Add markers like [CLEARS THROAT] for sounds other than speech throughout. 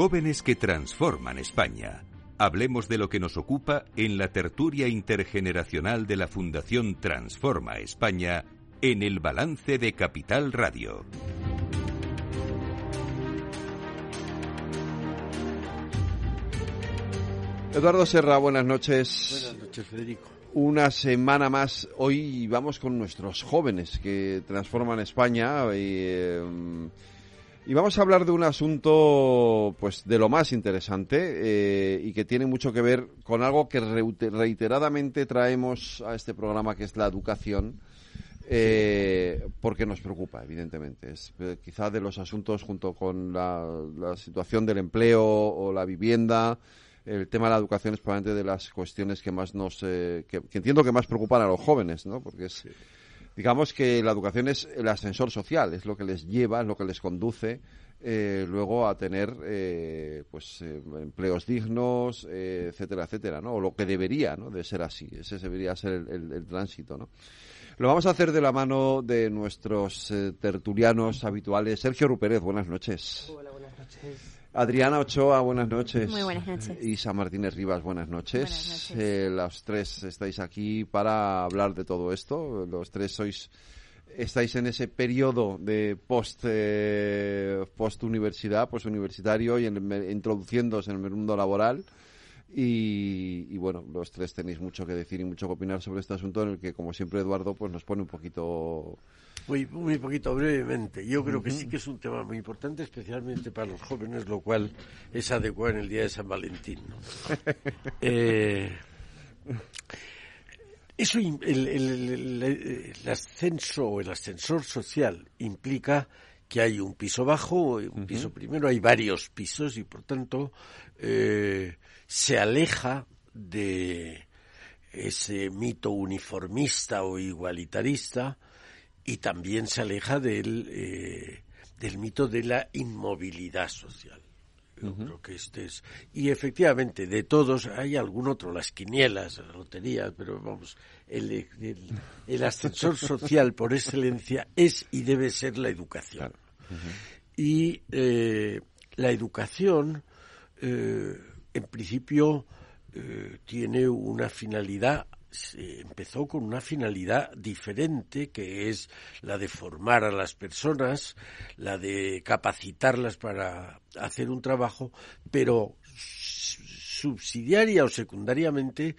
Jóvenes que transforman España. Hablemos de lo que nos ocupa en la tertulia intergeneracional de la Fundación Transforma España en el balance de Capital Radio. Eduardo Serra, buenas noches. Buenas noches, Federico. Una semana más. Hoy vamos con nuestros jóvenes que transforman España y, eh, y vamos a hablar de un asunto, pues, de lo más interesante eh, y que tiene mucho que ver con algo que reiteradamente traemos a este programa, que es la educación. Eh, porque nos preocupa, evidentemente. Es eh, quizá de los asuntos junto con la, situación del empleo o la vivienda, el tema de la educación es probablemente de las cuestiones que más nos, eh, que, que, entiendo que más preocupan a los jóvenes, ¿no? Porque es, digamos que la educación es el ascensor social, es lo que les lleva, es lo que les conduce eh, luego a tener, eh, pues, eh, empleos dignos, eh, etcétera, etcétera, ¿no? O lo que debería, ¿no? De ser así, ese debería ser el, el, tránsito, ¿no? Lo vamos a hacer de la mano de nuestros eh, tertulianos habituales. Sergio Rupérez, buenas noches. Hola, buenas noches. Adriana Ochoa, buenas noches. Muy buenas noches. Isa Martínez Rivas, buenas noches. Buenas noches. Eh, los tres estáis aquí para hablar de todo esto. Los tres sois estáis en ese periodo de post eh, post universidad, post universitario y en, introduciéndose en el mundo laboral. Y, y, bueno, los tres tenéis mucho que decir y mucho que opinar sobre este asunto en el que, como siempre, Eduardo, pues nos pone un poquito muy, muy poquito brevemente. Yo creo que sí que es un tema muy importante, especialmente para los jóvenes, lo cual es adecuado en el día de San Valentín. ¿no? [LAUGHS] eh, eso, el, el, el, el, ascenso o el ascensor social implica que hay un piso bajo, un uh -huh. piso primero, hay varios pisos y por tanto eh, se aleja de ese mito uniformista o igualitarista y también se aleja del, eh, del mito de la inmovilidad social. Yo uh -huh. creo que este es. Y efectivamente, de todos, hay algún otro, las quinielas, las loterías, pero vamos, el, el, el ascensor social por excelencia es y debe ser la educación. Uh -huh. Y eh, la educación, eh, en principio, eh, tiene una finalidad se empezó con una finalidad diferente que es la de formar a las personas, la de capacitarlas para hacer un trabajo, pero subsidiaria o secundariamente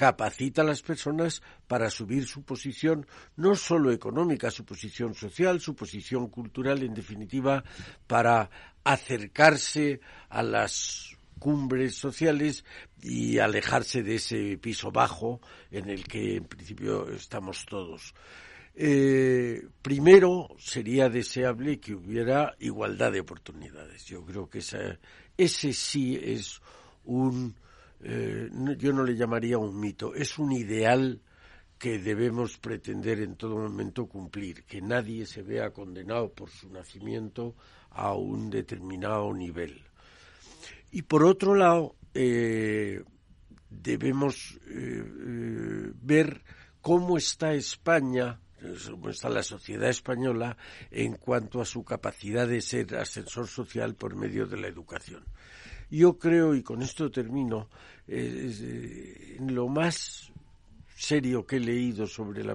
capacita a las personas para subir su posición, no solo económica, su posición social, su posición cultural, en definitiva, para acercarse a las cumbres sociales y alejarse de ese piso bajo en el que en principio estamos todos. Eh, primero sería deseable que hubiera igualdad de oportunidades. Yo creo que esa, ese sí es un, eh, yo no le llamaría un mito, es un ideal que debemos pretender en todo momento cumplir, que nadie se vea condenado por su nacimiento a un determinado nivel y por otro lado, eh, debemos eh, eh, ver cómo está España, cómo está la sociedad española en cuanto a su capacidad de ser ascensor social por medio de la educación. Yo creo, y con esto termino, eh, lo más serio que he leído sobre la,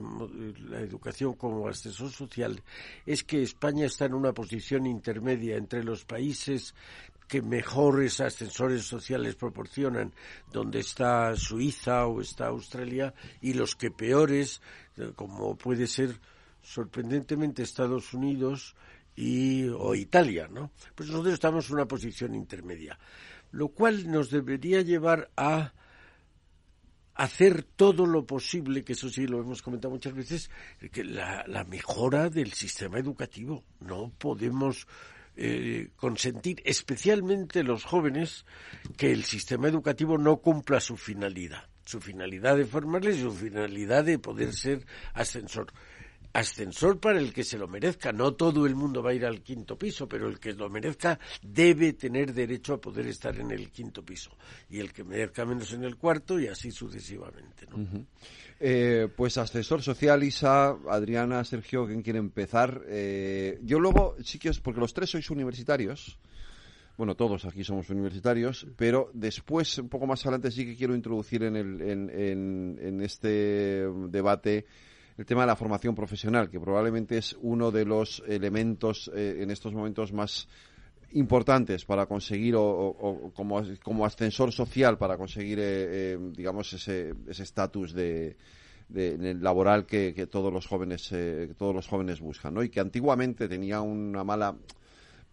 la, educación como ascensor social es que España está en una posición intermedia entre los países que mejores ascensores sociales proporcionan, donde está Suiza o está Australia, y los que peores, como puede ser sorprendentemente Estados Unidos y, o Italia, ¿no? Pues nosotros estamos en una posición intermedia, lo cual nos debería llevar a hacer todo lo posible, que eso sí lo hemos comentado muchas veces, que la, mejora del sistema educativo. No podemos eh, consentir, especialmente los jóvenes, que el sistema educativo no cumpla su finalidad. Su finalidad de formarles su finalidad de poder ser ascensor. Ascensor para el que se lo merezca. No todo el mundo va a ir al quinto piso, pero el que lo merezca debe tener derecho a poder estar en el quinto piso. Y el que merezca menos en el cuarto y así sucesivamente. ¿no? Uh -huh. Eh, pues ascensor social, Isa, Adriana, Sergio, ¿quién quiere empezar? Eh, yo luego, sí que es, porque los tres sois universitarios, bueno, todos aquí somos universitarios, pero después, un poco más adelante, sí que quiero introducir en, el, en, en, este debate el tema de la formación profesional, que probablemente es uno de los elementos eh, en estos momentos más importantes para conseguir o, como, como, ascensor social para conseguir eh, eh, digamos ese estatus de, laboral que, que, todos los jóvenes todos los jóvenes buscan ¿no? y que antiguamente tenía una mala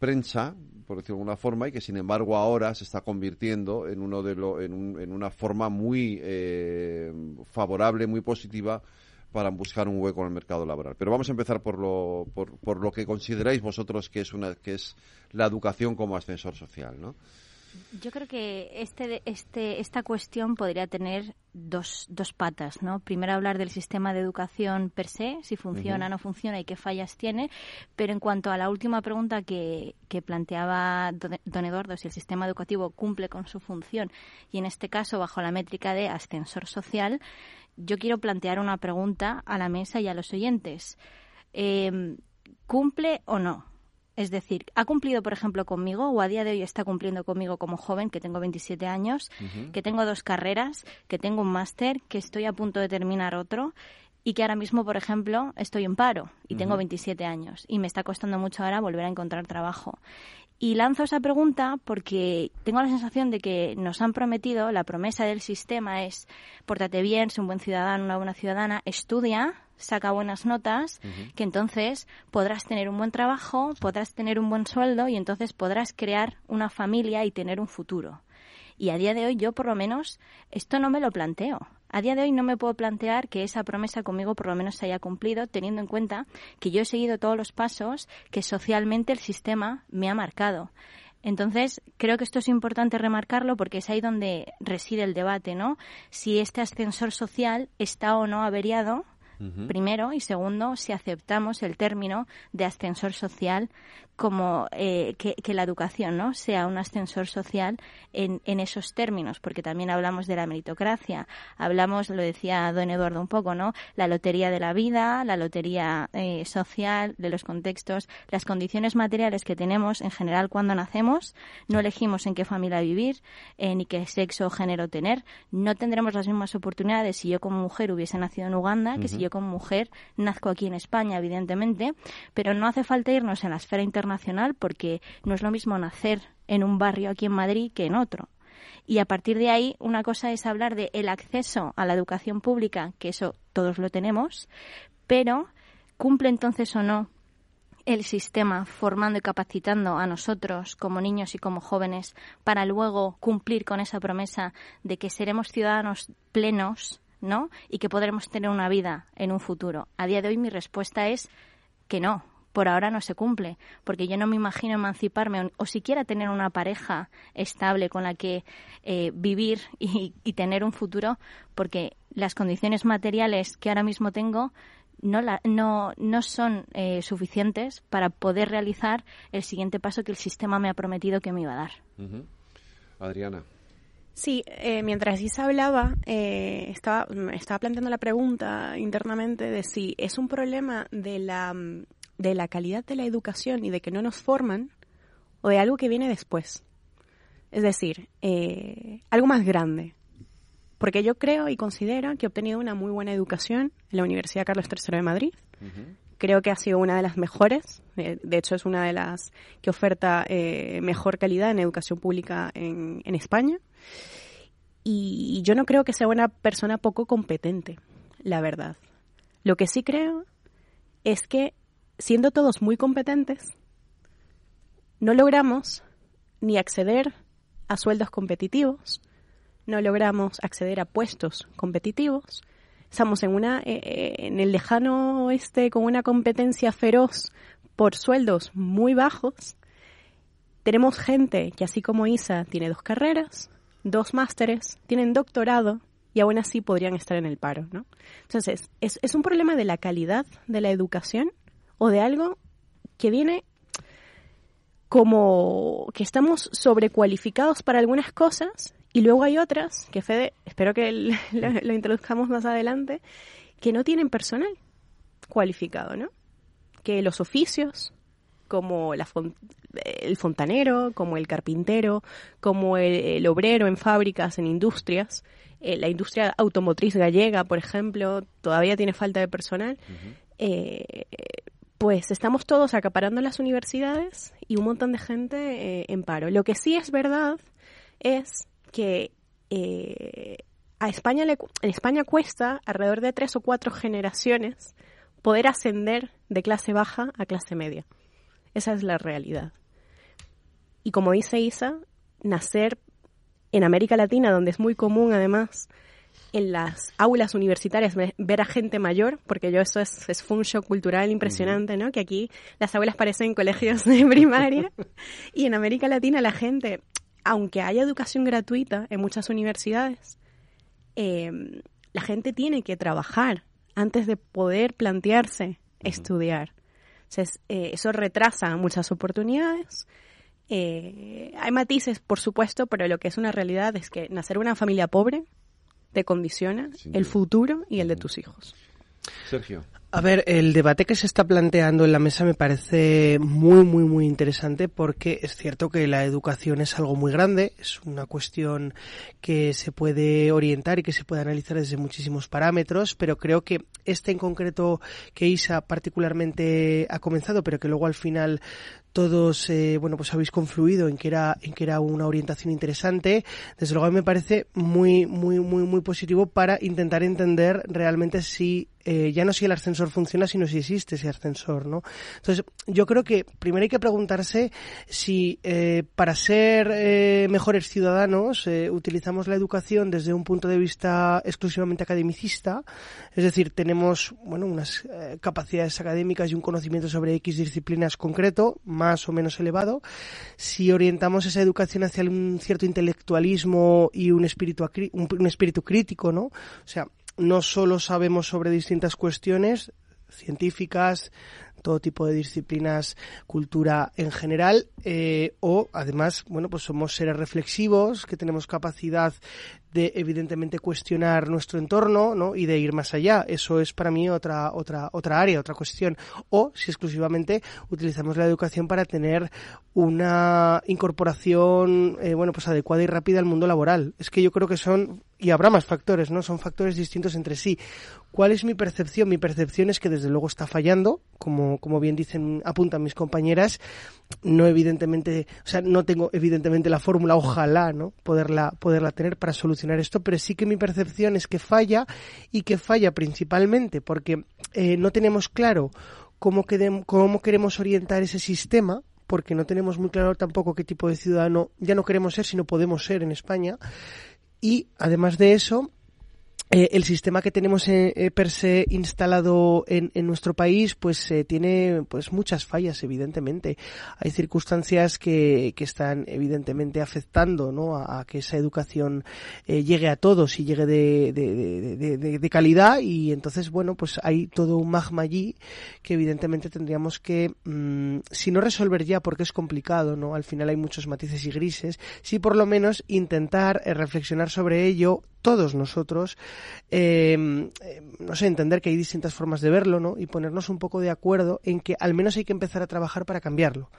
prensa, por decirlo de alguna forma, y que sin embargo ahora se está convirtiendo en, uno de lo, en, una forma muy eh, favorable, muy positiva para buscar un hueco en el mercado laboral. Pero vamos a empezar por lo, por, por lo que consideráis vosotros que es, una, que es la educación como ascensor social, ¿no? Yo creo que este, este, esta cuestión podría tener dos, dos patas, ¿no? Primero hablar del sistema de educación per se, si funciona no funciona y qué fallas tiene, pero en cuanto a la última pregunta que, que planteaba don Eduardo, si el sistema educativo cumple con su función y en este caso bajo la métrica de ascensor social, yo quiero plantear una pregunta a la mesa y a los oyentes. Eh, ¿Cumple o no? Es decir, ha cumplido, por ejemplo, conmigo o a día de hoy está cumpliendo conmigo como joven, que tengo 27 años, que tengo dos carreras, que tengo un máster, que estoy a punto de terminar otro y que ahora mismo, por ejemplo, estoy en paro y tengo 27 años y me está costando mucho ahora volver a encontrar trabajo. Y lanzo esa pregunta porque tengo la sensación de que nos han prometido, la promesa del sistema es, pórtate bien, sé un buen ciudadano, una buena ciudadana, estudia, saca buenas notas, que entonces podrás tener un buen trabajo, podrás tener un buen sueldo y entonces podrás crear una familia y tener un futuro. Y a día de hoy yo por lo menos esto no me lo planteo. A día de hoy no me puedo plantear que esa promesa conmigo por lo menos se haya cumplido, teniendo en cuenta que yo he seguido todos los pasos que socialmente el sistema me ha marcado. Entonces, creo que esto es importante remarcarlo porque es ahí donde reside el debate, ¿no? Si este ascensor social está o no averiado, primero, y segundo, si aceptamos el término de ascensor social como eh, que, la educación no sea un ascensor social en, en, esos términos, porque también hablamos de la meritocracia, hablamos, lo decía don Eduardo un poco, ¿no? La lotería de la vida, la lotería eh, social, de los contextos, las condiciones materiales que tenemos en general cuando nacemos, no elegimos en qué familia vivir, eh, ni qué sexo o género tener, no tendremos las mismas oportunidades si yo como mujer hubiese nacido en Uganda que si yo como mujer nazco aquí en España, evidentemente, pero no hace falta irnos en la esfera internacional nacional porque no es lo mismo nacer en un barrio aquí en Madrid que en otro. Y a partir de ahí, una cosa es hablar de el acceso a la educación pública, que eso todos lo tenemos, pero ¿cumple entonces o no el sistema formando y capacitando a nosotros como niños y como jóvenes para luego cumplir con esa promesa de que seremos ciudadanos plenos, ¿no? Y que podremos tener una vida en un futuro. A día de hoy mi respuesta es que no, por ahora no se cumple, porque yo no me imagino emanciparme o, siquiera tener una pareja estable con la que eh, vivir y, tener un futuro, porque las condiciones materiales que ahora mismo tengo no, no, no son eh, suficientes para poder realizar el siguiente paso que el sistema me ha prometido que me iba a dar. Adriana. Sí, eh, mientras Isa hablaba, estaba, estaba planteando la pregunta internamente de si es un problema de la de la calidad de la educación y de que no nos forman o de algo que viene después. Es decir, eh, algo más grande. Porque yo creo y considero que he obtenido una muy buena educación en la Universidad Carlos III de Madrid. Creo que ha sido una de las mejores. Eh, de hecho, es una de las que oferta eh, mejor calidad en educación pública en, en España. Y yo no creo que sea una persona poco competente, la verdad. Lo que sí creo es que siendo todos muy competentes, no logramos ni acceder a sueldos competitivos, no logramos acceder a puestos competitivos. Estamos en una eh, eh, en el lejano oeste con una competencia feroz por sueldos muy bajos. Tenemos gente que así como Isa tiene dos carreras, dos másteres, tienen doctorado y aún así podrían estar en el paro, ¿no? Entonces, es, es un problema de la calidad de la educación o de algo que viene como que estamos sobrecualificados para algunas cosas y luego hay otras, que Fede, espero que [LAUGHS] lo, introduzcamos más adelante, que no tienen personal cualificado, ¿no? Que los oficios, como la el fontanero, como el carpintero, como el, obrero en fábricas, en industrias. Eh, la industria automotriz gallega, por ejemplo, todavía tiene falta de personal. Eh, pues estamos todos acaparando las universidades y un montón de gente eh, en paro. Lo que sí es verdad es que a España le, en España cuesta alrededor de tres o cuatro generaciones poder ascender de clase baja a clase media. Esa es la realidad. Y como dice Isa, nacer en América Latina, donde es muy común además en las aulas universitarias ver a gente mayor, porque yo eso es, es un shock cultural impresionante, ¿no? Que aquí las aulas parecen colegios de primaria [LAUGHS] y en América Latina la gente, aunque haya educación gratuita en muchas universidades, em, la gente tiene que trabajar antes de poder plantearse estudiar. Entonces, eh, eso retrasa muchas oportunidades. Eh, hay matices, por supuesto, pero lo que es una realidad es que nacer en una familia pobre te condiciona el futuro y el de tus hijos. Sergio. A ver, el debate que se está planteando en la mesa me parece muy, muy, muy interesante porque es cierto que la educación es algo muy grande, es una cuestión que se puede orientar y que se puede analizar desde muchísimos parámetros, pero creo que este en concreto que Isa particularmente ha comenzado, pero que luego al final todos eh, bueno pues habéis confluido en que era en que era una orientación interesante desde luego a mí me parece muy muy muy muy positivo para intentar entender realmente si eh, ya no si el ascensor funciona, si existe ese ascensor, ¿no? Entonces, yo creo que primero hay que preguntarse si eh, para ser eh, mejores ciudadanos utilizamos la educación desde un punto de vista exclusivamente academicista, es decir, tenemos, bueno, unas capacidades académicas y un conocimiento sobre X disciplinas concreto, más o menos elevado, si orientamos esa educación hacia un cierto intelectualismo y un espíritu, un espíritu crítico, ¿no? O sea, no solo sabemos sobre distintas cuestiones científicas, todo tipo de disciplinas, cultura en general, eh, o además, bueno, pues somos seres reflexivos, que tenemos capacidad de evidentemente cuestionar nuestro entorno, ¿no? Y de ir más allá. Eso es para mí otra, otra, otra área, otra cuestión. O si exclusivamente utilizamos la educación para tener una incorporación, eh, bueno, pues adecuada y rápida al mundo laboral. Es que yo creo que son, y habrá más factores, ¿no? Son factores distintos entre sí. ¿Cuál es mi percepción? Mi percepción es que desde luego está fallando, como, como bien dicen, apuntan mis compañeras. No evidentemente, o sea, no tengo evidentemente la fórmula, ojalá, ¿no? Poderla, poderla tener para solucionar esto, pero sí que mi percepción es que falla y que falla principalmente porque eh, no tenemos claro cómo, cómo queremos orientar ese sistema, porque no tenemos muy claro tampoco qué tipo de ciudadano ya no queremos ser, sino podemos ser en España. Y además de eso, eh, el sistema que tenemos eh, eh, per se instalado en, en nuestro país pues tiene pues muchas fallas evidentemente hay circunstancias que, que están evidentemente afectando ¿no? a, que esa educación llegue a todos y llegue de, de, de, calidad y entonces bueno pues hay todo un magma allí que evidentemente tendríamos que mm, si no resolver ya porque es complicado no al final hay muchos matices y grises sí por lo menos intentar reflexionar sobre ello todos nosotros, eh, no sé, entender que hay distintas formas de verlo, ¿no? Y ponernos un poco de acuerdo en que al menos hay que empezar a trabajar para cambiarlo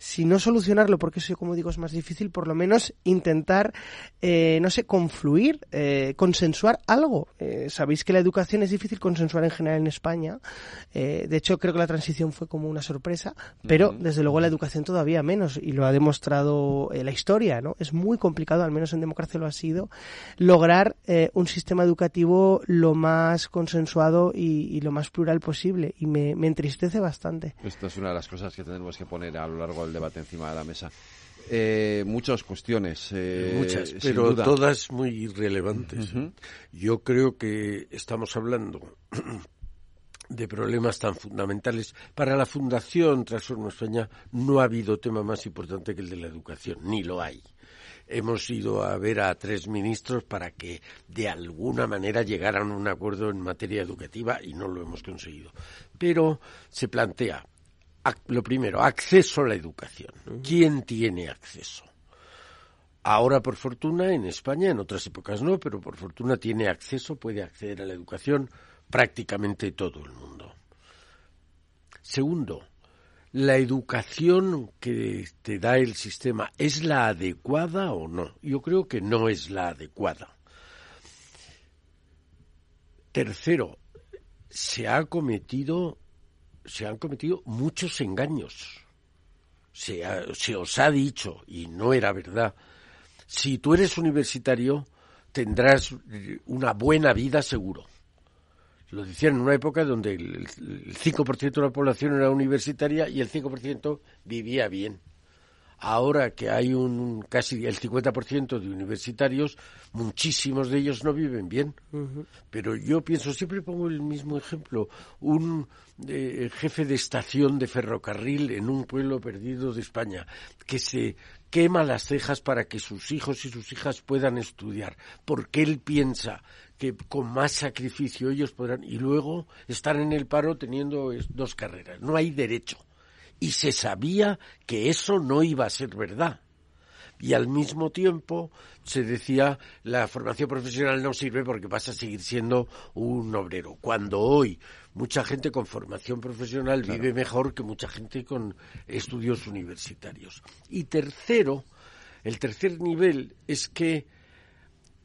si no solucionarlo, porque eso, como digo, es más difícil, por lo menos intentar, eh, no sé, confluir, eh, consensuar algo. Eh, sabéis que la educación es difícil consensuar en general en España. Eh, de hecho, creo que la transición fue como una sorpresa, pero desde luego la educación todavía menos, y lo ha demostrado eh, la historia, ¿no? Es muy complicado, al menos en democracia lo ha sido, lograr un sistema educativo lo más consensuado y, y, lo más plural posible, y me, me entristece bastante. Esto es una de las cosas que tenemos que poner a lo largo del debate encima de la mesa. Eh, muchas cuestiones. Eh, muchas, pero todas muy relevantes. Yo creo que estamos hablando [CLEARS THROAT] de problemas tan fundamentales. Para la Fundación Transforma España no ha habido tema más importante que el de la educación, ni lo hay. Hemos ido a ver a tres ministros para que de alguna manera llegaran a un acuerdo en materia educativa y no lo hemos conseguido. Pero se plantea lo primero, acceso a la educación. ¿Quién tiene acceso? Ahora, por fortuna, en España, en otras épocas no, pero por fortuna tiene acceso, puede acceder a la educación prácticamente todo el mundo. Segundo, la educación que te da el sistema es la adecuada o no. Yo creo que no es la adecuada. Tercero, se ha cometido se han cometido muchos engaños. Se, se os ha dicho, y no era verdad, si tú eres universitario tendrás una buena vida seguro. Lo decían en una época donde el, 5% de la población era universitaria y el 5% vivía bien. Ahora que hay un casi el 50% de universitarios, muchísimos de ellos no viven bien. Pero yo pienso, siempre pongo el mismo ejemplo, un eh, jefe de estación de ferrocarril en un pueblo perdido de España, que se quema las cejas para que sus hijos y sus hijas puedan estudiar, porque él piensa que con más sacrificio ellos podrán, y luego están en el paro teniendo dos carreras. No hay derecho. Y se sabía que eso no iba a ser verdad y al mismo tiempo se decía la formación profesional no sirve porque vas a seguir siendo un obrero. Cuando hoy mucha gente con formación profesional vive mejor que mucha gente con estudios universitarios. Y tercero, el tercer nivel es que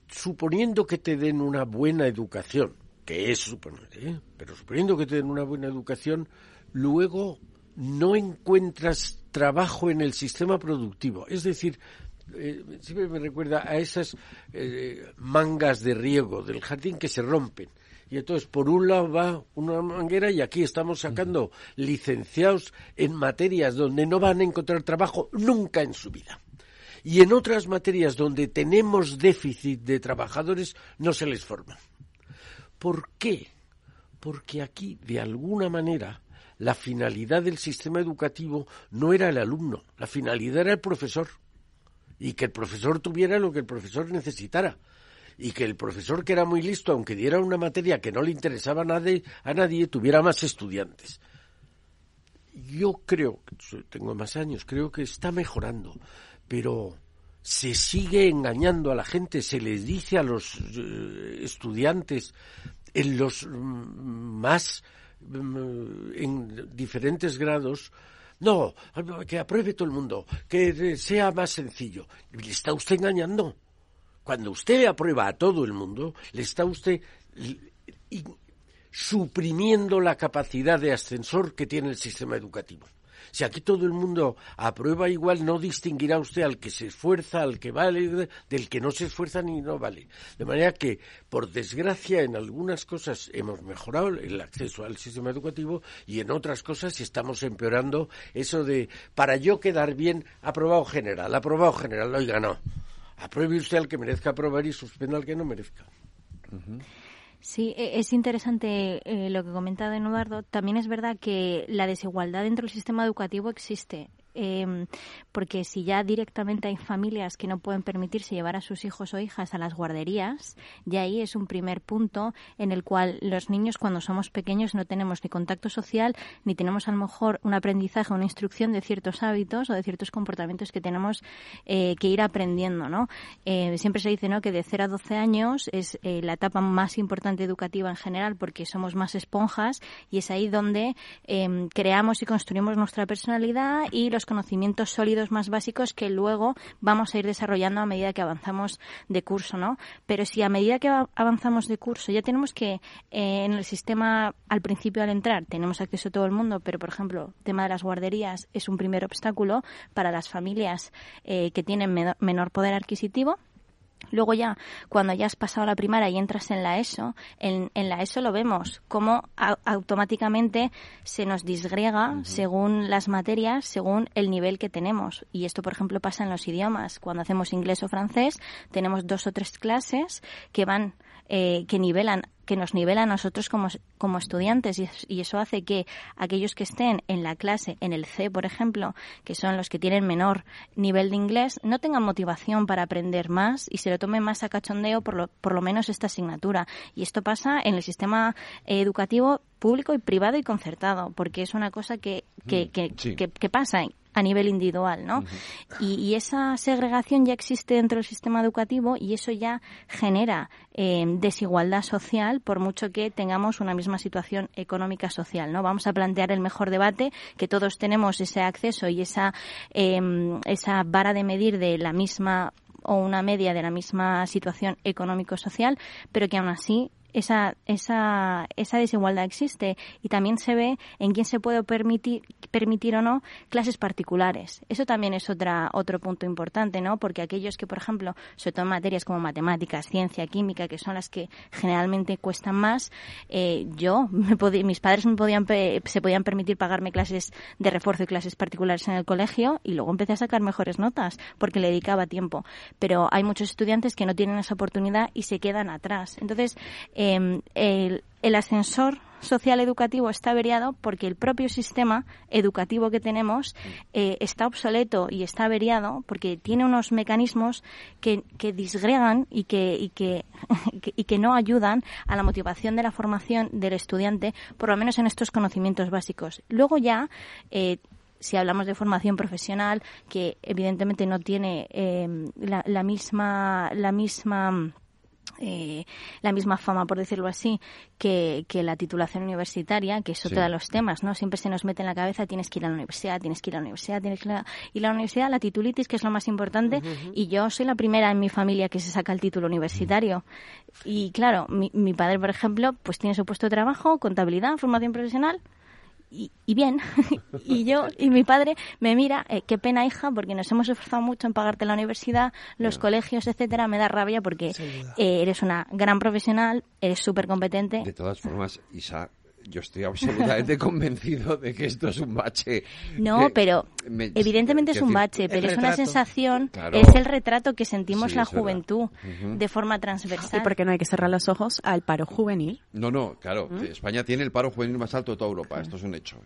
suponiendo que te den una buena educación, que es suponer, ¿eh? pero suponiendo que te den una buena educación, luego no encuentras trabajo en el sistema productivo. Es decir, eh, siempre me recuerda a esas eh, mangas de riego del jardín que se rompen. Y entonces, por un lado va una manguera y aquí estamos sacando licenciados en materias donde no van a encontrar trabajo nunca en su vida. Y en otras materias donde tenemos déficit de trabajadores no se les forma. ¿Por qué? Porque aquí, de alguna manera, la finalidad del sistema educativo no era el alumno, la finalidad era el profesor y que el profesor tuviera lo que el profesor necesitara y que el profesor que era muy listo, aunque diera una materia que no le interesaba a nadie, a nadie tuviera más estudiantes. Yo creo, tengo más años, creo que está mejorando, pero se sigue engañando a la gente, se les dice a los eh, estudiantes en los mm, más en diferentes grados no, que apruebe todo el mundo, que sea más sencillo. Le está usted engañando. Cuando usted aprueba a todo el mundo, le está usted suprimiendo la capacidad de ascensor que tiene el sistema educativo. Si aquí todo el mundo aprueba igual, no distinguirá usted al que se esfuerza, al que vale, del que no se esfuerza ni no vale. De manera que, por desgracia, en algunas cosas hemos mejorado el acceso al sistema educativo y en otras cosas estamos empeorando eso de, para yo quedar bien, aprobado general, aprobado general, oiga, no. Apruebe usted al que merezca aprobar y suspenda al que no merezca. Sí, e, es interesante eh, lo que comentado Eduardo. También es verdad que la desigualdad dentro del sistema educativo existe. Eh, porque si ya directamente hay familias que no pueden permitirse llevar a sus hijos o hijas a las guarderías, ya ahí es un primer punto en el cual los niños cuando somos pequeños no tenemos ni contacto social ni tenemos a lo mejor un aprendizaje, una instrucción de ciertos hábitos o de ciertos comportamientos que tenemos eh, que ir aprendiendo, ¿no? Eh, siempre se dice, ¿no? Que de 0 a 12 años es eh, la etapa más importante educativa en general porque somos más esponjas y es ahí donde em, creamos y construimos nuestra personalidad y los conocimientos sólidos más básicos que luego vamos a ir desarrollando a medida que avanzamos de curso, ¿no? Pero si a medida que avanzamos de curso ya tenemos que eh, en el sistema al principio al entrar tenemos acceso a todo el mundo, pero por ejemplo, el tema de las guarderías es un primer obstáculo para las familias eh, que tienen menor poder adquisitivo Luego ya, cuando ya has pasado la primaria y entras en la ESO, en, la ESO lo vemos, cómo automáticamente se nos disgrega según las materias, según el nivel que tenemos. Y esto, por ejemplo, pasa en los idiomas. Cuando hacemos inglés o francés, tenemos dos o tres clases que van eh, que nivelan que nos nivela a nosotros como, como estudiantes. Y, eso hace que aquellos que estén en la clase, en el C, por ejemplo, que son los que tienen menor nivel de inglés, no tengan motivación para aprender más y se lo tomen más a cachondeo por lo, por lo menos esta asignatura. Y esto pasa en el sistema educativo público y privado y concertado, porque es una cosa que, que, mm, que, que, pasa a nivel individual, ¿no? y, esa segregación ya existe dentro del sistema educativo y eso ya genera eh, desigualdad social por mucho que tengamos una misma situación económica social, ¿no? Vamos a plantear el mejor debate, que todos tenemos ese acceso y esa, em, esa vara de medir de la misma o una media de la misma situación económico-social, pero que aún así esa, esa, esa desigualdad existe y también se ve en quién se puede permitir, permitir o no clases particulares. Eso también es otra, otro punto importante, ¿no? Porque aquellos que, por ejemplo, sobre todo materias como matemáticas, ciencia, química, que son las que generalmente cuestan más, eh, yo, me mis padres me podían, se podían permitir pagarme clases de refuerzo y clases particulares en el colegio y luego empecé a sacar mejores notas porque le dedicaba tiempo. Pero hay muchos estudiantes que no tienen esa oportunidad y se quedan atrás. Entonces, Em, el, ascensor social educativo está averiado porque el propio sistema educativo que tenemos eh, está obsoleto y está averiado porque tiene unos mecanismos que, disgregan y que, y [LAUGHS] que, y que no ayudan a la motivación de la formación del estudiante, por lo menos en estos conocimientos básicos. Luego ya eh, si hablamos de formación profesional, que evidentemente no tiene em, la, misma la misma eh, la misma fama, por decirlo así, que, la titulación universitaria, que es otro de los temas, ¿no? Siempre se nos mete en la cabeza, tienes que ir a la universidad, tienes que ir a la universidad, tienes que ir a la... Y la universidad, la titulitis, que es lo más importante, y yo soy la primera en mi familia que se saca el título universitario. Y claro, mi, mi padre, por ejemplo, pues tiene su puesto de trabajo, contabilidad, formación profesional, y, bien. [LAUGHS] y yo y mi padre me mira, eh, qué pena hija, porque nos hemos esforzado mucho en pagarte la universidad, los colegios, etcétera. Me da rabia porque eh, eres una gran profesional, eres súper competente. De todas formas, Isa, yo estoy absolutamente [LAUGHS] convencido de que esto es un bache. No, pero evidentemente es un bache, pero es una sensación, es el retrato que sentimos la juventud de forma transversal. ¿Y por qué no hay que cerrar los ojos al paro juvenil? No, no, claro. ¿Mm? España tiene el paro juvenil más alto de toda Europa. Esto es un hecho.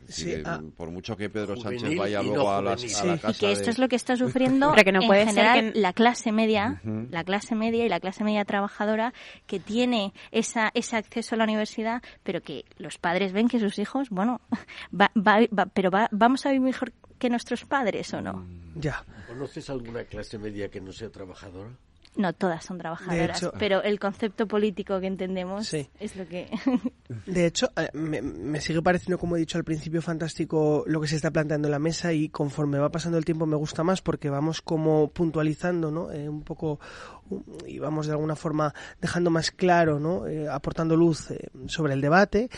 Ah. por mucho que Pedro Sánchez vaya luego a, las, a, la casa Y que esto es lo que está [LAUGHS] sufriendo que no puede en general la clase media, la clase media y la clase media trabajadora que tiene esa, ese acceso a la universidad, pero que los padres padres ven que sus hijos, bueno, [LAUGHS] va, va, pero vamos a vivir mejor que nuestros padres o no. Mm. Ya. ¿Conoces alguna clase media que no sea trabajadora? No, todas son trabajadoras, pero el concepto político que entendemos es lo que... [LAUGHS] de hecho, eh, me, sigue pareciendo, como he dicho al principio, fantástico lo que se está planteando en la mesa y conforme va pasando el tiempo me gusta más porque vamos como puntualizando, ¿no? Eh, un poco y vamos de alguna forma dejando más claro, ¿no? Eh, aportando luz sobre el debate.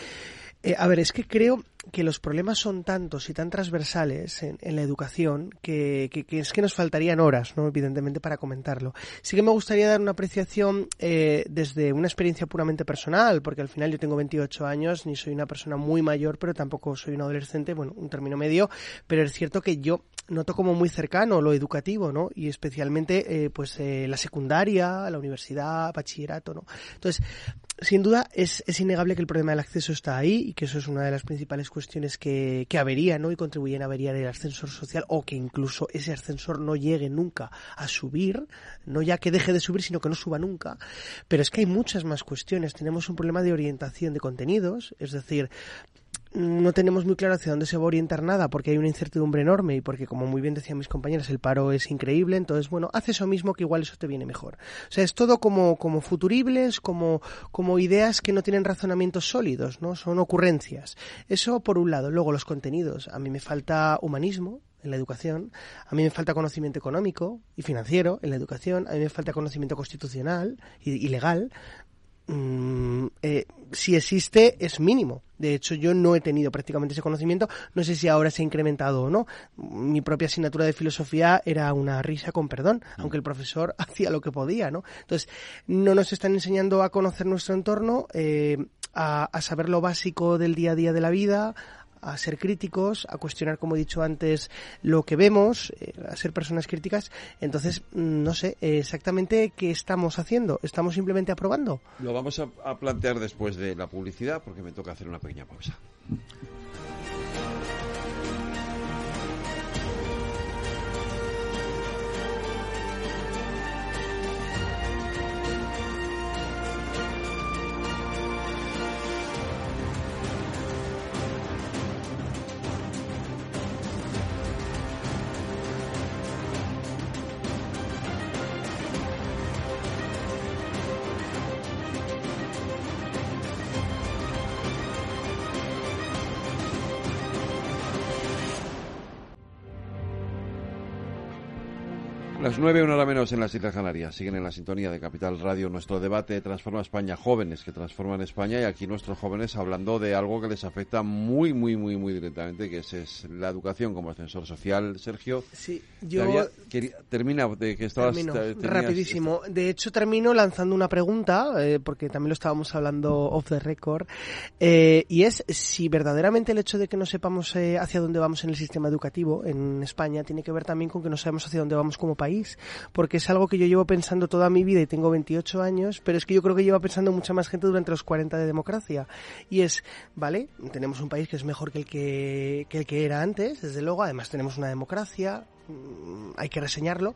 Eh, a ver, es que creo que los problemas son tantos y tan transversales en, la educación que, es que nos faltarían horas, ¿no? Evidentemente, para comentarlo. Sí que me gustaría dar una apreciación eh, desde una experiencia puramente personal, porque al final yo tengo 28 años, ni soy una persona muy mayor, pero tampoco soy un adolescente, bueno, un término medio, pero es cierto que yo noto como muy cercano lo educativo, ¿no? Y especialmente, eh, pues, la secundaria, la universidad, bachillerato, ¿no? Entonces, sin duda es, es, innegable que el problema del acceso está ahí y que eso es una de las principales cuestiones que, que avería ¿no? y contribuyen a averiar el ascensor social o que incluso ese ascensor no llegue nunca a subir, no ya que deje de subir, sino que no suba nunca. Pero es que hay muchas más cuestiones. Tenemos un problema de orientación de contenidos, es decir, no tenemos muy claro hacia dónde se va a orientar nada porque hay una incertidumbre enorme y porque, como muy bien decían mis compañeras, el paro es increíble. Entonces, bueno, haz eso mismo que igual eso te viene mejor. O sea, es todo como, como futuribles, como, como ideas que no tienen razonamientos sólidos, ¿no? Son ocurrencias. Eso por un lado. Luego, los contenidos. A mí me falta humanismo, en la educación, a mí me falta conocimiento económico y financiero en la educación, a mí me falta conocimiento constitucional y, legal, Mm, eh, si existe es mínimo. De hecho, yo no he tenido prácticamente ese conocimiento. No sé si ahora se ha incrementado o no. Mi propia asignatura de filosofía era una risa con perdón, mm. aunque el profesor [LAUGHS] hacía lo que podía, ¿no? Entonces, no nos están enseñando a conocer nuestro entorno, eh, a saber lo básico del día a día de la vida, a ser críticos, a cuestionar, como he dicho antes, lo que vemos, eh, a ser personas críticas. Entonces, mm, no sé exactamente qué estamos haciendo. ¿Estamos simplemente aprobando? Lo vamos a plantear después de la publicidad porque me toca hacer una pequeña pausa. Las nueve, una hora menos en las Islas Canarias. Siguen en la sintonía de Capital Radio nuestro debate Transforma España, jóvenes que transforman España y aquí nuestros jóvenes hablando de algo que les afecta muy, muy, muy, muy directamente, que es, la educación como ascensor social. Sergio, sí, yo termina de que estabas rapidísimo. De hecho, termino lanzando una pregunta eh, porque también lo estábamos hablando off the record eh, y es si verdaderamente el hecho de que no sepamos eh, hacia dónde vamos en el sistema educativo en España tiene que ver también con que no sabemos hacia dónde vamos como país porque es algo que yo llevo pensando toda mi vida y tengo 28 años, pero es que yo creo que lleva pensando mucha más gente durante los 40 de democracia. Y es, vale, tenemos un país que es mejor que el que, el que era antes, desde luego, además tenemos una democracia, mm, hay que reseñarlo,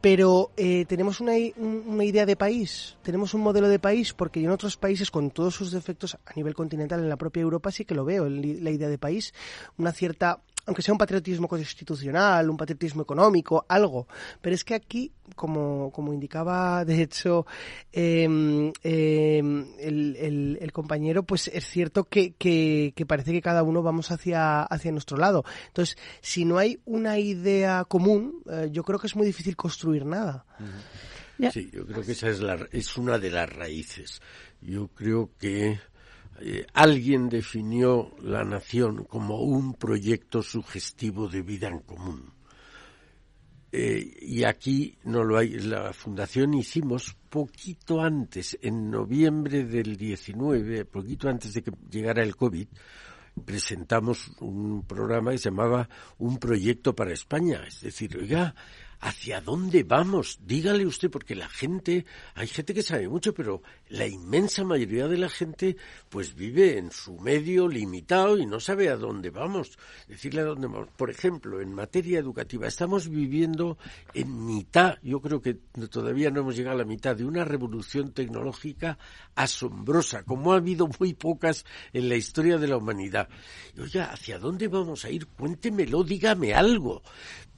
pero eh, tenemos una, una, idea de país, tenemos un modelo de país, porque en otros países, con todos sus defectos a nivel continental, en la propia Europa sí que lo veo, la idea de país, una cierta aunque sea un patriotismo constitucional, un patriotismo económico, algo. Pero es que aquí, como, como indicaba de hecho em, em, el, el, compañero, pues es cierto que, que, parece que cada uno vamos hacia, hacia nuestro lado. Entonces, si no hay una idea común, eh, yo creo que es muy difícil construir nada. Sí, yo creo que esa es, la, es una de las raíces. Yo creo que eh, alguien definió la nación como un proyecto sugestivo de vida en común. Eh, y aquí no lo hay. La fundación hicimos poquito antes, en noviembre del 19, poquito antes de que llegara el COVID, presentamos un programa que se llamaba Un proyecto para España. Es decir, oiga, ¿Hacia dónde vamos? Dígale usted, porque la gente, hay gente que sabe mucho, pero la inmensa mayoría de la gente pues vive en su medio limitado y no sabe a dónde vamos. Decirle a dónde vamos. Por ejemplo, en materia educativa, estamos viviendo en mitad, yo creo que todavía no hemos llegado a la mitad, de una revolución tecnológica asombrosa, como ha habido muy pocas en la historia de la humanidad. Y, oiga, ¿hacia dónde vamos a ir? Cuéntemelo, dígame algo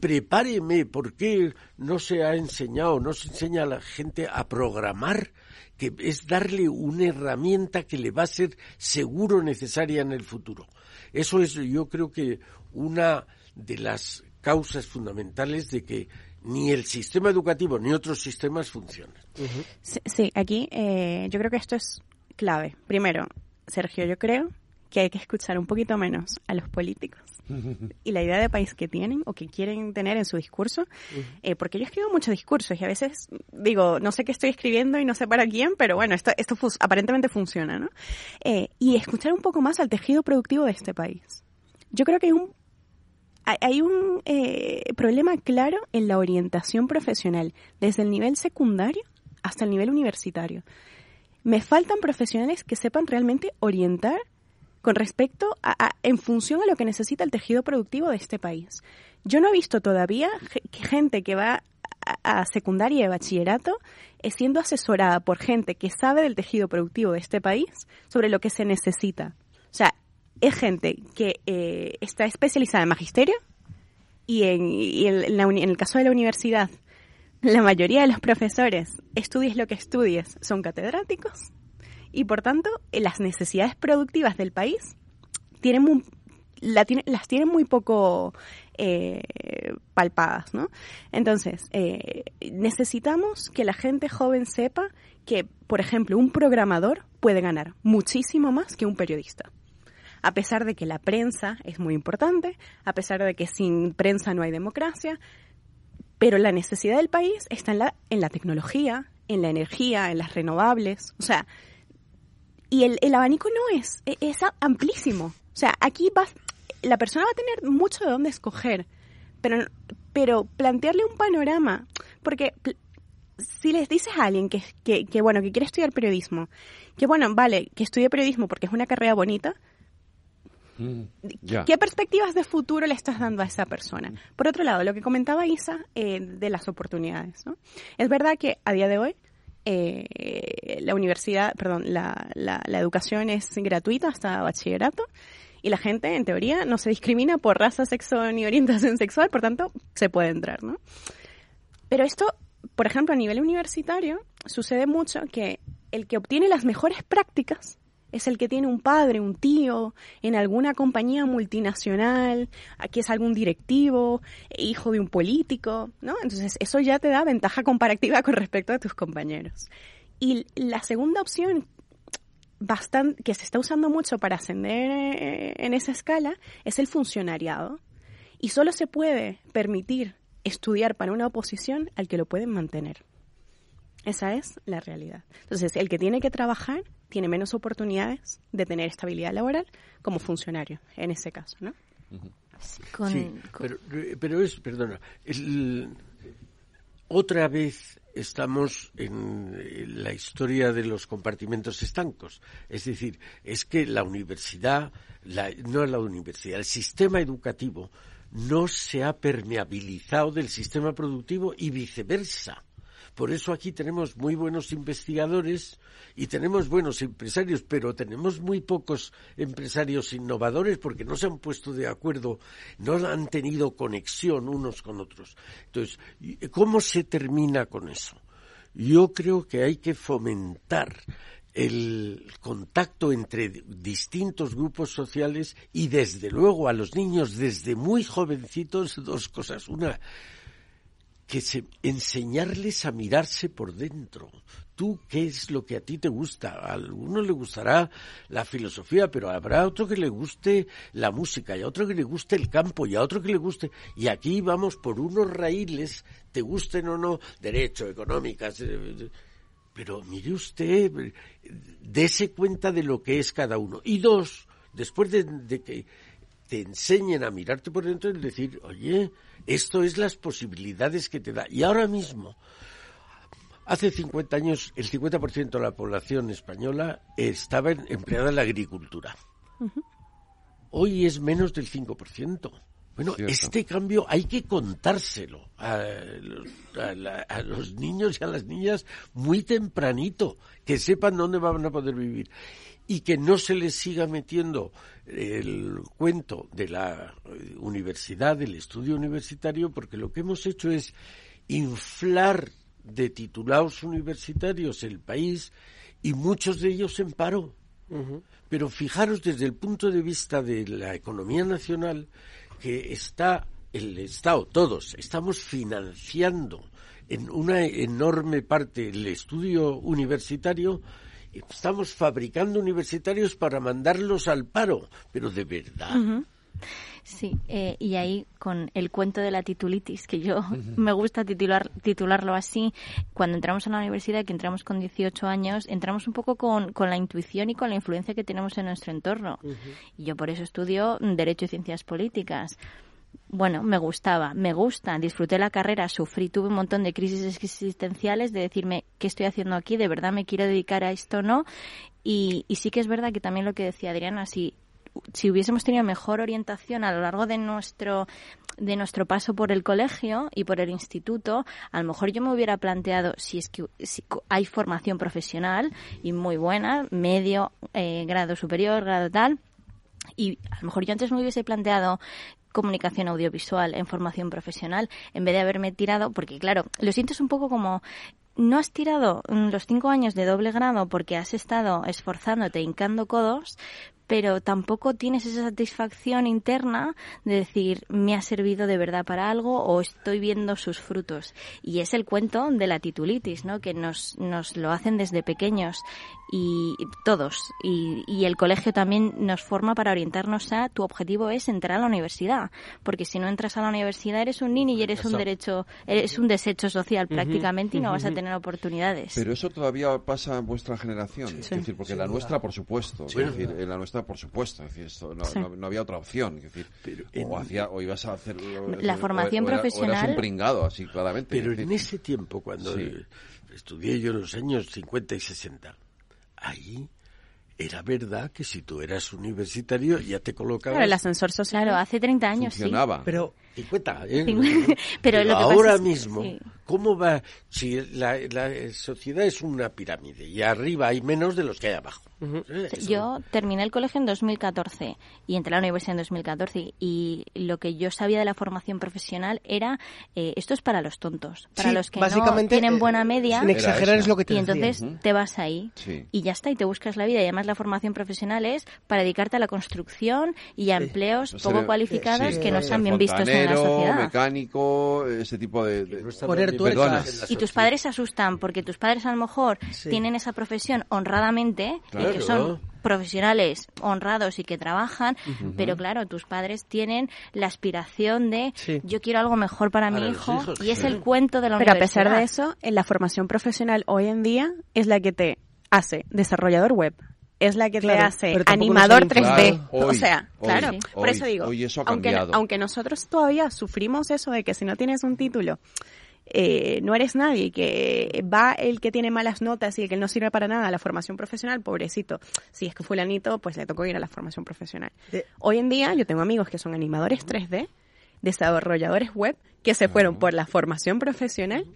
prepáreme, ¿por qué no se ha enseñado, no se enseña a la gente a programar? que es darle una herramienta que le va a ser seguro necesaria en el futuro. Eso es, yo creo que una de las causas fundamentales de que ni el sistema educativo ni otros sistemas funcionan. sí, aquí eh, yo creo que esto es clave. Primero, Sergio, yo creo que hay que escuchar un poquito menos a los políticos [LAUGHS] y la idea de país que tienen o que quieren tener en su discurso, eh, porque yo escribo muchos discursos y a veces digo, no sé qué estoy escribiendo y no sé para quién, pero bueno, esto, esto aparentemente funciona, ¿no? Eh, y escuchar un poco más al tejido productivo de este país. Yo creo que hay un hay un eh, problema claro en la orientación profesional, desde el nivel secundario hasta el nivel universitario. Me faltan profesionales que sepan realmente orientar con respecto a, en función a lo que necesita el tejido productivo de este país. Yo no he visto todavía gente que va a, secundaria y bachillerato eh, siendo asesorada por gente que sabe del tejido productivo de este país sobre lo que se necesita. O sea, es gente que eh, está especializada en magisterio y, en, en el caso de la universidad, la mayoría de los profesores, estudies lo que estudies, son catedráticos y por tanto eh, las necesidades productivas del país tienen las tienen muy poco eh, palpadas, ¿no? Entonces, eh, necesitamos que la gente joven sepa que, por ejemplo, un programador puede ganar muchísimo más que un periodista. A pesar de que la prensa es muy importante, a pesar de que sin prensa no hay democracia, pero la necesidad del país está en la, en la tecnología, en la energía, en las renovables. O sea, y el, el abanico no es, e, es amplísimo. O sea, aquí vas, la persona va a tener mucho de dónde escoger, pero, pero plantearle un panorama, porque si les dices a alguien que, que, que, bueno, que quiere estudiar periodismo, que bueno, vale, que estudie periodismo porque es una carrera bonita, mm, ¿qué perspectivas de futuro le estás dando a esa persona? Por otro lado, lo que comentaba Isa eh, de las oportunidades, ¿no? Es verdad que a día de hoy eh, la universidad, perdón, la, la, educación es gratuita hasta bachillerato y la gente, en teoría, no se discrimina por raza, sexo ni orientación sexual, por tanto, se puede entrar, ¿no? Pero esto, por ejemplo, a nivel universitario, sucede mucho que el que obtiene las mejores prácticas es el que tiene un padre, un tío, en alguna compañía multinacional, aquí es algún directivo, hijo de un político, ¿no? Entonces eso ya te da ventaja comparativa con respecto a tus compañeros. Y la segunda opción bastante, que se está usando mucho para ascender eh, en esa escala es el funcionariado. Y solo se puede permitir estudiar para una oposición al que lo pueden mantener. Esa es la realidad. Entonces, el que tiene que trabajar tiene menos oportunidades de tener estabilidad laboral como funcionario, en ese caso, ¿no? sí, pero, es, perdona, otra vez estamos en la historia de los compartimentos estancos. Es decir, es que la universidad, la, no la universidad, el sistema educativo no se ha permeabilizado del sistema productivo y viceversa. Por eso aquí tenemos muy buenos investigadores y tenemos buenos empresarios, pero tenemos muy pocos empresarios innovadores porque no se han puesto de acuerdo, no han tenido conexión unos con otros. Entonces, ¿cómo se termina con eso? Yo creo que hay que fomentar el contacto entre distintos grupos sociales y desde luego a los niños desde muy jovencitos dos cosas. Una, que se, enseñarles a mirarse por dentro. Tú, ¿qué es lo que a ti te gusta? A alguno le gustará la filosofía, pero habrá otro que le guste la música, y a otro que le guste el campo, y a otro que le guste. Y aquí vamos por unos raíles, te gusten o no, derecho, económicas. Eh, pero mire usted, dése cuenta de lo que es cada uno. Y dos, después de, de que te enseñen a mirarte por dentro, es decir, oye, esto es las posibilidades que te da. Y ahora mismo, hace 50 años, el 50% de la población española estaba empleada en la agricultura. Hoy es menos del 5%. Bueno, este cambio hay que contárselo a los, niños y a las niñas muy tempranito, que sepan dónde van a poder vivir y que no se les siga metiendo el cuento de la universidad, del estudio universitario, porque lo que hemos hecho es inflar de titulados universitarios el país y muchos de ellos en paro. Pero fijaros desde el punto de vista de la economía nacional que está el Estado, todos, estamos financiando en una enorme parte el estudio universitario estamos fabricando universitarios para mandarlos al paro, pero de verdad. Sí, eh, y ahí con el cuento de la titulitis, que yo [LAUGHS] me gusta titular, titularlo así, cuando entramos a la universidad, que entramos con 18 años, entramos un poco con, con la intuición y con la influencia que tenemos en nuestro entorno. Y yo por eso estudio Derecho y Ciencias Políticas bueno, me gustaba, me gusta, disfruté la carrera, sufrí, tuve un montón de crisis existenciales de decirme qué estoy haciendo aquí, de verdad me quiero dedicar a esto o no. Y, sí que es verdad que también lo que decía Adriana, si, si hubiésemos tenido mejor orientación a lo largo de nuestro de nuestro paso por el colegio y por el instituto, a lo mejor yo me hubiera planteado si es que si hay formación profesional y muy buena, medio, eh, grado superior, grado tal, y a lo mejor yo antes me hubiese planteado comunicación audiovisual en formación profesional en vez de haberme tirado, porque claro, lo sientes un poco como no has tirado los cinco años de doble grado porque has estado esforzándote, hincando codos, pero tampoco tienes esa satisfacción interna de decir me ha servido de verdad para algo o estoy viendo sus frutos. Y es el cuento de la titulitis, ¿no? Que nos, nos lo hacen desde pequeños y todos. Y, y, el colegio también nos forma para orientarnos a tu objetivo es entrar a la universidad. Porque si no entras a la universidad eres un niño y eres un derecho, eres un desecho social prácticamente y no vas a tener oportunidades. Pero eso todavía pasa en vuestra generación. Es decir, porque la nuestra, por supuesto. Es decir, en la nuestra, por supuesto. Es decir, esto, no, había otra opción. Es decir, o, hacía, o ibas a hacer. La formación profesional. un pringado, así claramente. Pero en ese tiempo, cuando estudié yo en los años 50 y 60 ahí era verdad que si tú eras universitario ya te colocabas... Claro, el ascensor social, claro, hace 30 años funcionaba. sí. Pero, 50, ¿eh? Pero, ahora mismo, ¿cómo va? Si la, la, sociedad es una pirámide y arriba hay menos de los que hay abajo. Yo terminé el colegio en 2014 y entré a la universidad en 2014 y lo que yo sabía de la formación profesional era eh, esto es para los tontos, para los que no tienen eh, buena media. Sin exagerar es lo que te Y entonces te vas ahí y ya está y te buscas la vida y además la formación profesional es para dedicarte a la construcción y a empleos poco cualificados que no están bien vistos en la sociedad. mecánico, ese tipo de... de... Poner y tus padres se asustan porque tus padres a lo mejor tienen esa profesión honradamente que son profesionales honrados y que trabajan, pero claro, tus padres tienen la aspiración de yo quiero algo mejor para, mi hijo y es el cuento de la Pero a pesar de eso, en la formación profesional hoy en día es la que te hace desarrollador web, es la que te hace animador 3D. o sea, claro, por eso digo, aunque, aunque nosotros todavía sufrimos eso de que si no tienes un título eh, no eres nadie, que va el que tiene malas notas y el que no sirve para nada a la formación profesional, pobrecito. Si es que fulanito, pues le tocó ir a la formación profesional. Hoy en día yo tengo amigos que son animadores 3D, desarrolladores web, que se fueron por la formación profesional,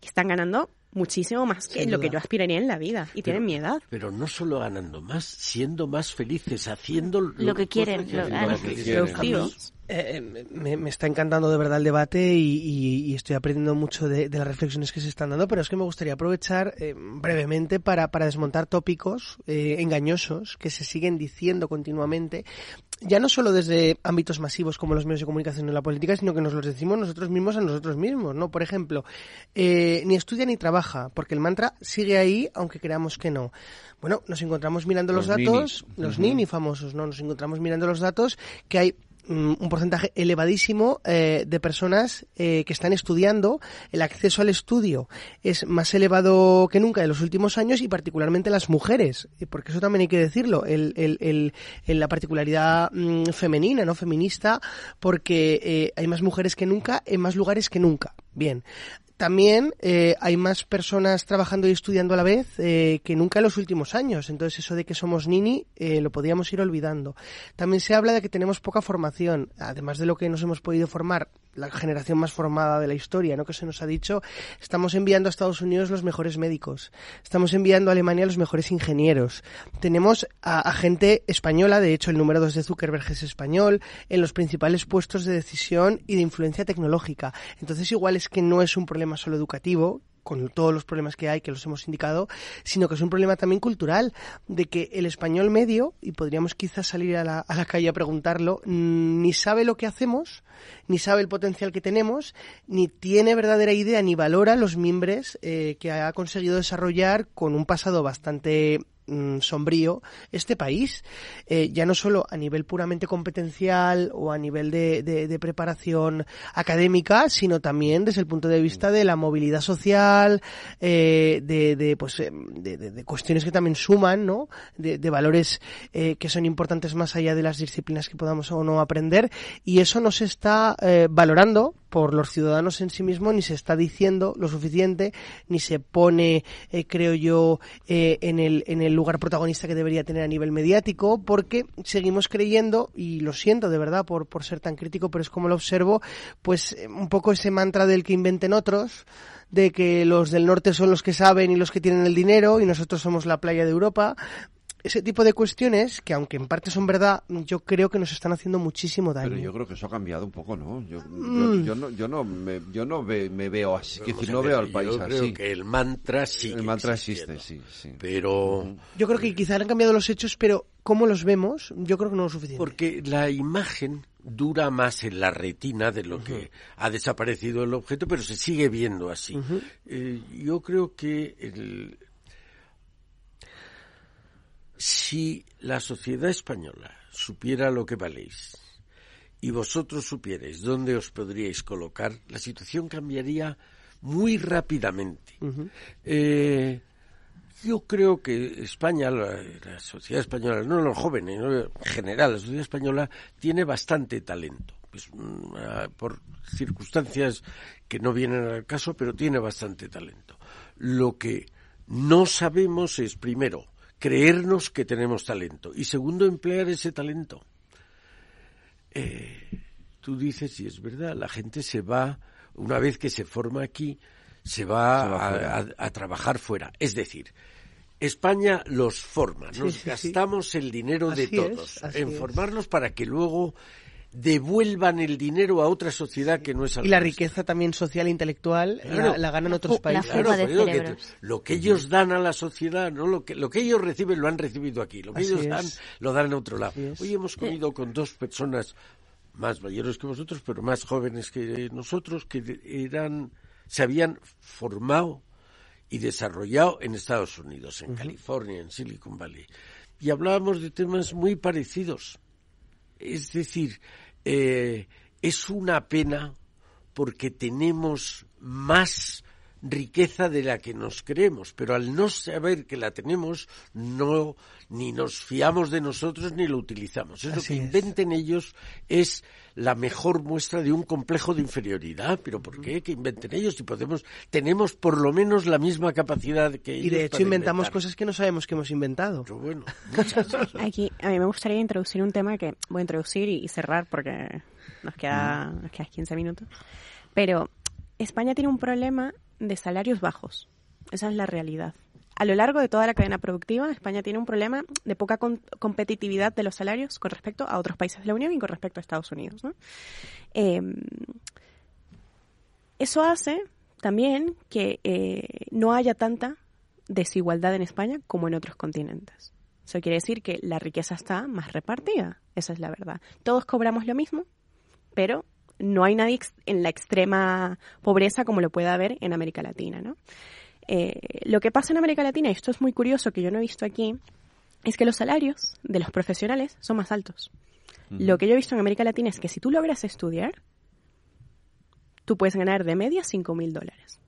que están ganando muchísimo más que lo que yo aspiraría en la vida y tienen mi edad. Pero no solo ganando más, siendo más felices, haciendo lo, que quieren, lo, que eh, me, está encantando de verdad el debate y, estoy aprendiendo mucho de, las reflexiones que se están dando, pero es que me gustaría aprovechar eh, brevemente para, desmontar tópicos eh, engañosos que se siguen diciendo continuamente, ya no solo desde ámbitos masivos como los medios de comunicación y la política, sino que nos los decimos nosotros mismos a nosotros mismos, ¿no? Por ejemplo, ni estudia ni trabaja, porque el mantra sigue ahí aunque creamos que no. Bueno, nos encontramos mirando los, datos, los nini famosos, ¿no? Nos encontramos mirando los datos que hay Mm, un porcentaje elevadísimo eh, de personas eh, que están estudiando. El acceso al estudio es más elevado que nunca en los últimos años y particularmente las mujeres, porque eso también hay que decirlo, el, el, el, la particularidad mm, femenina, no feminista, porque eh, hay más mujeres que nunca en más lugares que nunca. Bien, también eh, hay más personas trabajando y estudiando a la vez eh, que nunca en los últimos años. Entonces eso de que somos nini eh, lo podíamos ir olvidando. También se habla de que tenemos poca formación, además de lo que nos hemos podido formar la generación más formada de la historia, ¿no? Que se nos ha dicho, estamos enviando a Estados Unidos los mejores médicos, estamos enviando a Alemania los mejores ingenieros. Tenemos a, gente española, de hecho el número 2 de Zuckerberg es español, en los principales puestos de decisión y de influencia tecnológica. Entonces igual es que no es un problema solo educativo, con todos los problemas que hay, que los hemos indicado, sino que es un problema también cultural, de que el español medio, y podríamos quizás salir a la, a la calle a preguntarlo, mm, ni sabe lo que hacemos, ni sabe el potencial que tenemos, ni tiene verdadera idea, ni valora los miembros eh, que ha conseguido desarrollar con un pasado bastante Mm, sombrío este país, eh, ya no solo a nivel puramente competencial o a nivel de, de, preparación académica, sino también desde el punto de vista de la movilidad social, eh, de, de, pues, eh, de, cuestiones que también suman, ¿no? De, valores eh, que son importantes más allá de las disciplinas que podamos o no aprender, y eso no se está eh, valorando por los ciudadanos en sí mismos, ni se está diciendo lo suficiente, ni se pone, eh, creo yo, eh, en, el, en el lugar protagonista que debería tener a nivel mediático, porque seguimos creyendo, y lo siento de verdad por, por ser tan crítico, pero es como lo observo, pues eh, un poco ese mantra del que inventen otros, de que los del norte son los que saben y los que tienen el dinero y nosotros somos la playa de Europa ese tipo de cuestiones que aunque en parte son verdad, yo creo que nos están haciendo muchísimo daño. Pero yo creo que eso ha cambiado un poco, ¿no? Yo, mm. no, yo no, me, yo no me veo así, que no veo al país yo creo que el mantra sí. El mantra existe, sí, sí. Pero yo creo que quizá han cambiado los hechos, pero cómo los vemos, yo creo que no es suficiente. Porque la imagen dura más en la retina de lo que ha desaparecido el objeto, pero se sigue viendo así. Eh, yo creo que el, si la sociedad española supiera lo que valéis y vosotros supierais dónde os podríais colocar, la situación cambiaría muy rápidamente. Eh, yo creo que España, la, sociedad española, no los jóvenes, en general, la sociedad española tiene bastante talento. Pues, mm, ah, por circunstancias que no vienen al caso, pero tiene bastante talento. Lo que no sabemos es, primero, creernos que tenemos talento y segundo, emplear ese talento. Eh, tú dices, y es verdad, la gente se va, una vez que se forma aquí, se va, a, trabajar fuera. Es decir, España los forma, nos gastamos el dinero de todos en formarlos para que luego devuelvan el dinero a otra sociedad que no es Y la riqueza también social e intelectual la, ganan otros países. lo que ellos dan a la sociedad, no lo que lo que ellos reciben lo han recibido aquí, lo que ellos dan lo dan a otro lado. Hoy hemos comido con dos personas más mayores que vosotros, pero más jóvenes que nosotros que eran se habían formado y desarrollado en Estados Unidos, en California, en Silicon Valley. Y hablábamos de temas muy parecidos. Es decir, eh, es una pena porque tenemos más riqueza de la que nos creemos, pero al no saber que la tenemos, no ni nos fiamos de nosotros ni lo utilizamos. Es lo que inventen ellos es la mejor muestra de un complejo de inferioridad. Pero ¿por qué que inventen ellos si podemos tenemos por lo menos la misma capacidad que ellos? Y de hecho inventamos cosas que no sabemos que hemos inventado. bueno, [LAUGHS] Aquí a mí me gustaría introducir un tema que voy a introducir y, cerrar porque nos queda nos queda 15 minutos. Pero España tiene un problema de salarios bajos. Esa es la realidad. A lo largo de toda la cadena productiva, España tiene un problema de poca competitividad de los salarios con respecto a otros países de la Unión y con respecto a Estados Unidos. Em, eso hace también que eh, no haya tanta desigualdad en España como en otros continentes. Eso quiere decir que la riqueza está más repartida, esa es la verdad. Todos cobramos lo mismo, pero no hay nadie en la extrema pobreza como lo puede haber en América Latina, ¿no? Eh, lo que pasa en América Latina, y esto es muy curioso que yo no he visto aquí, es que los salarios de los profesionales son más altos. Lo que yo he visto en América Latina es que si tú logras estudiar, tú puedes ganar de media 5 mil dólares.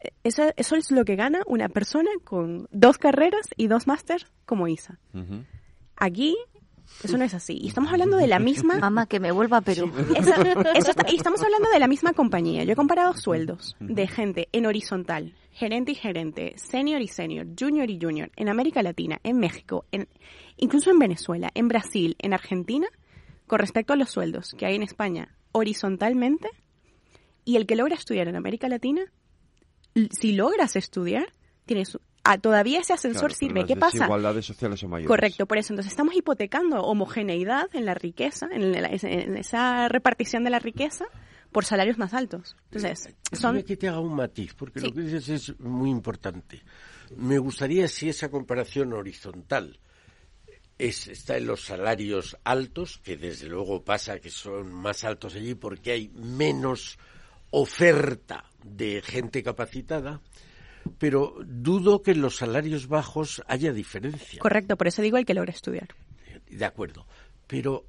E, eso, eso, es lo que gana una persona con dos carreras y dos másters como Isa. Aquí eso no es así. Y estamos hablando de la misma... Mamá, que me vuelva a Perú. y estamos hablando de la misma compañía. Yo he comparado sueldos de gente en horizontal, gerente y gerente, senior y senior, junior y junior, en América Latina, en México, en, incluso en Venezuela, en Brasil, en Argentina, con respecto a los sueldos que hay en España horizontalmente. Y el que logra estudiar en América Latina, si logras estudiar, tienes todavía ese ascensor sirve. ¿Qué pasa? Desigualdades sociales son mayores. Correcto, por eso. Entonces estamos hipotecando homogeneidad en la riqueza, en, esa repartición de la riqueza por salarios más altos. Entonces, son... que te haga un matiz, porque lo que dices es muy importante. Me gustaría si esa comparación horizontal es, está en los salarios altos, que desde luego pasa que son más altos allí porque hay menos oferta de gente capacitada, pero dudo que en los salarios bajos haya diferencia. Correcto, por eso digo el que logra estudiar. De acuerdo, pero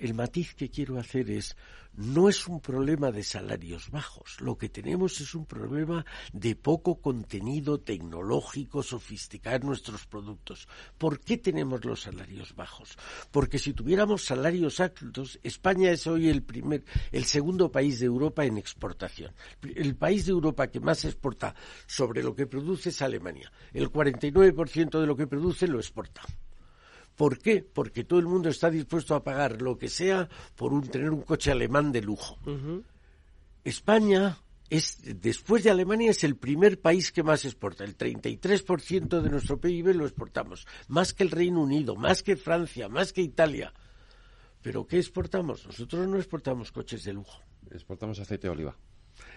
el matiz que quiero hacer es, no es un problema de salarios bajos, lo que tenemos es un problema de poco contenido tecnológico sofisticado en nuestros productos. ¿Por qué tenemos los salarios bajos? Porque si tuviéramos salarios altos, España es hoy el primer, el segundo país de Europa en exportación. El país de Europa que más exporta sobre lo que produce es Alemania. El 49% de lo que produce lo exporta. ¿Por qué? Porque todo el mundo está dispuesto a pagar lo que sea por un, tener un coche alemán de lujo. España es, después de Alemania, es el primer país que más exporta. El 33% de nuestro PIB lo exportamos. Más que el Reino Unido, más que Francia, más que Italia. ¿Pero qué exportamos? Nosotros no exportamos coches de lujo. Exportamos aceite de oliva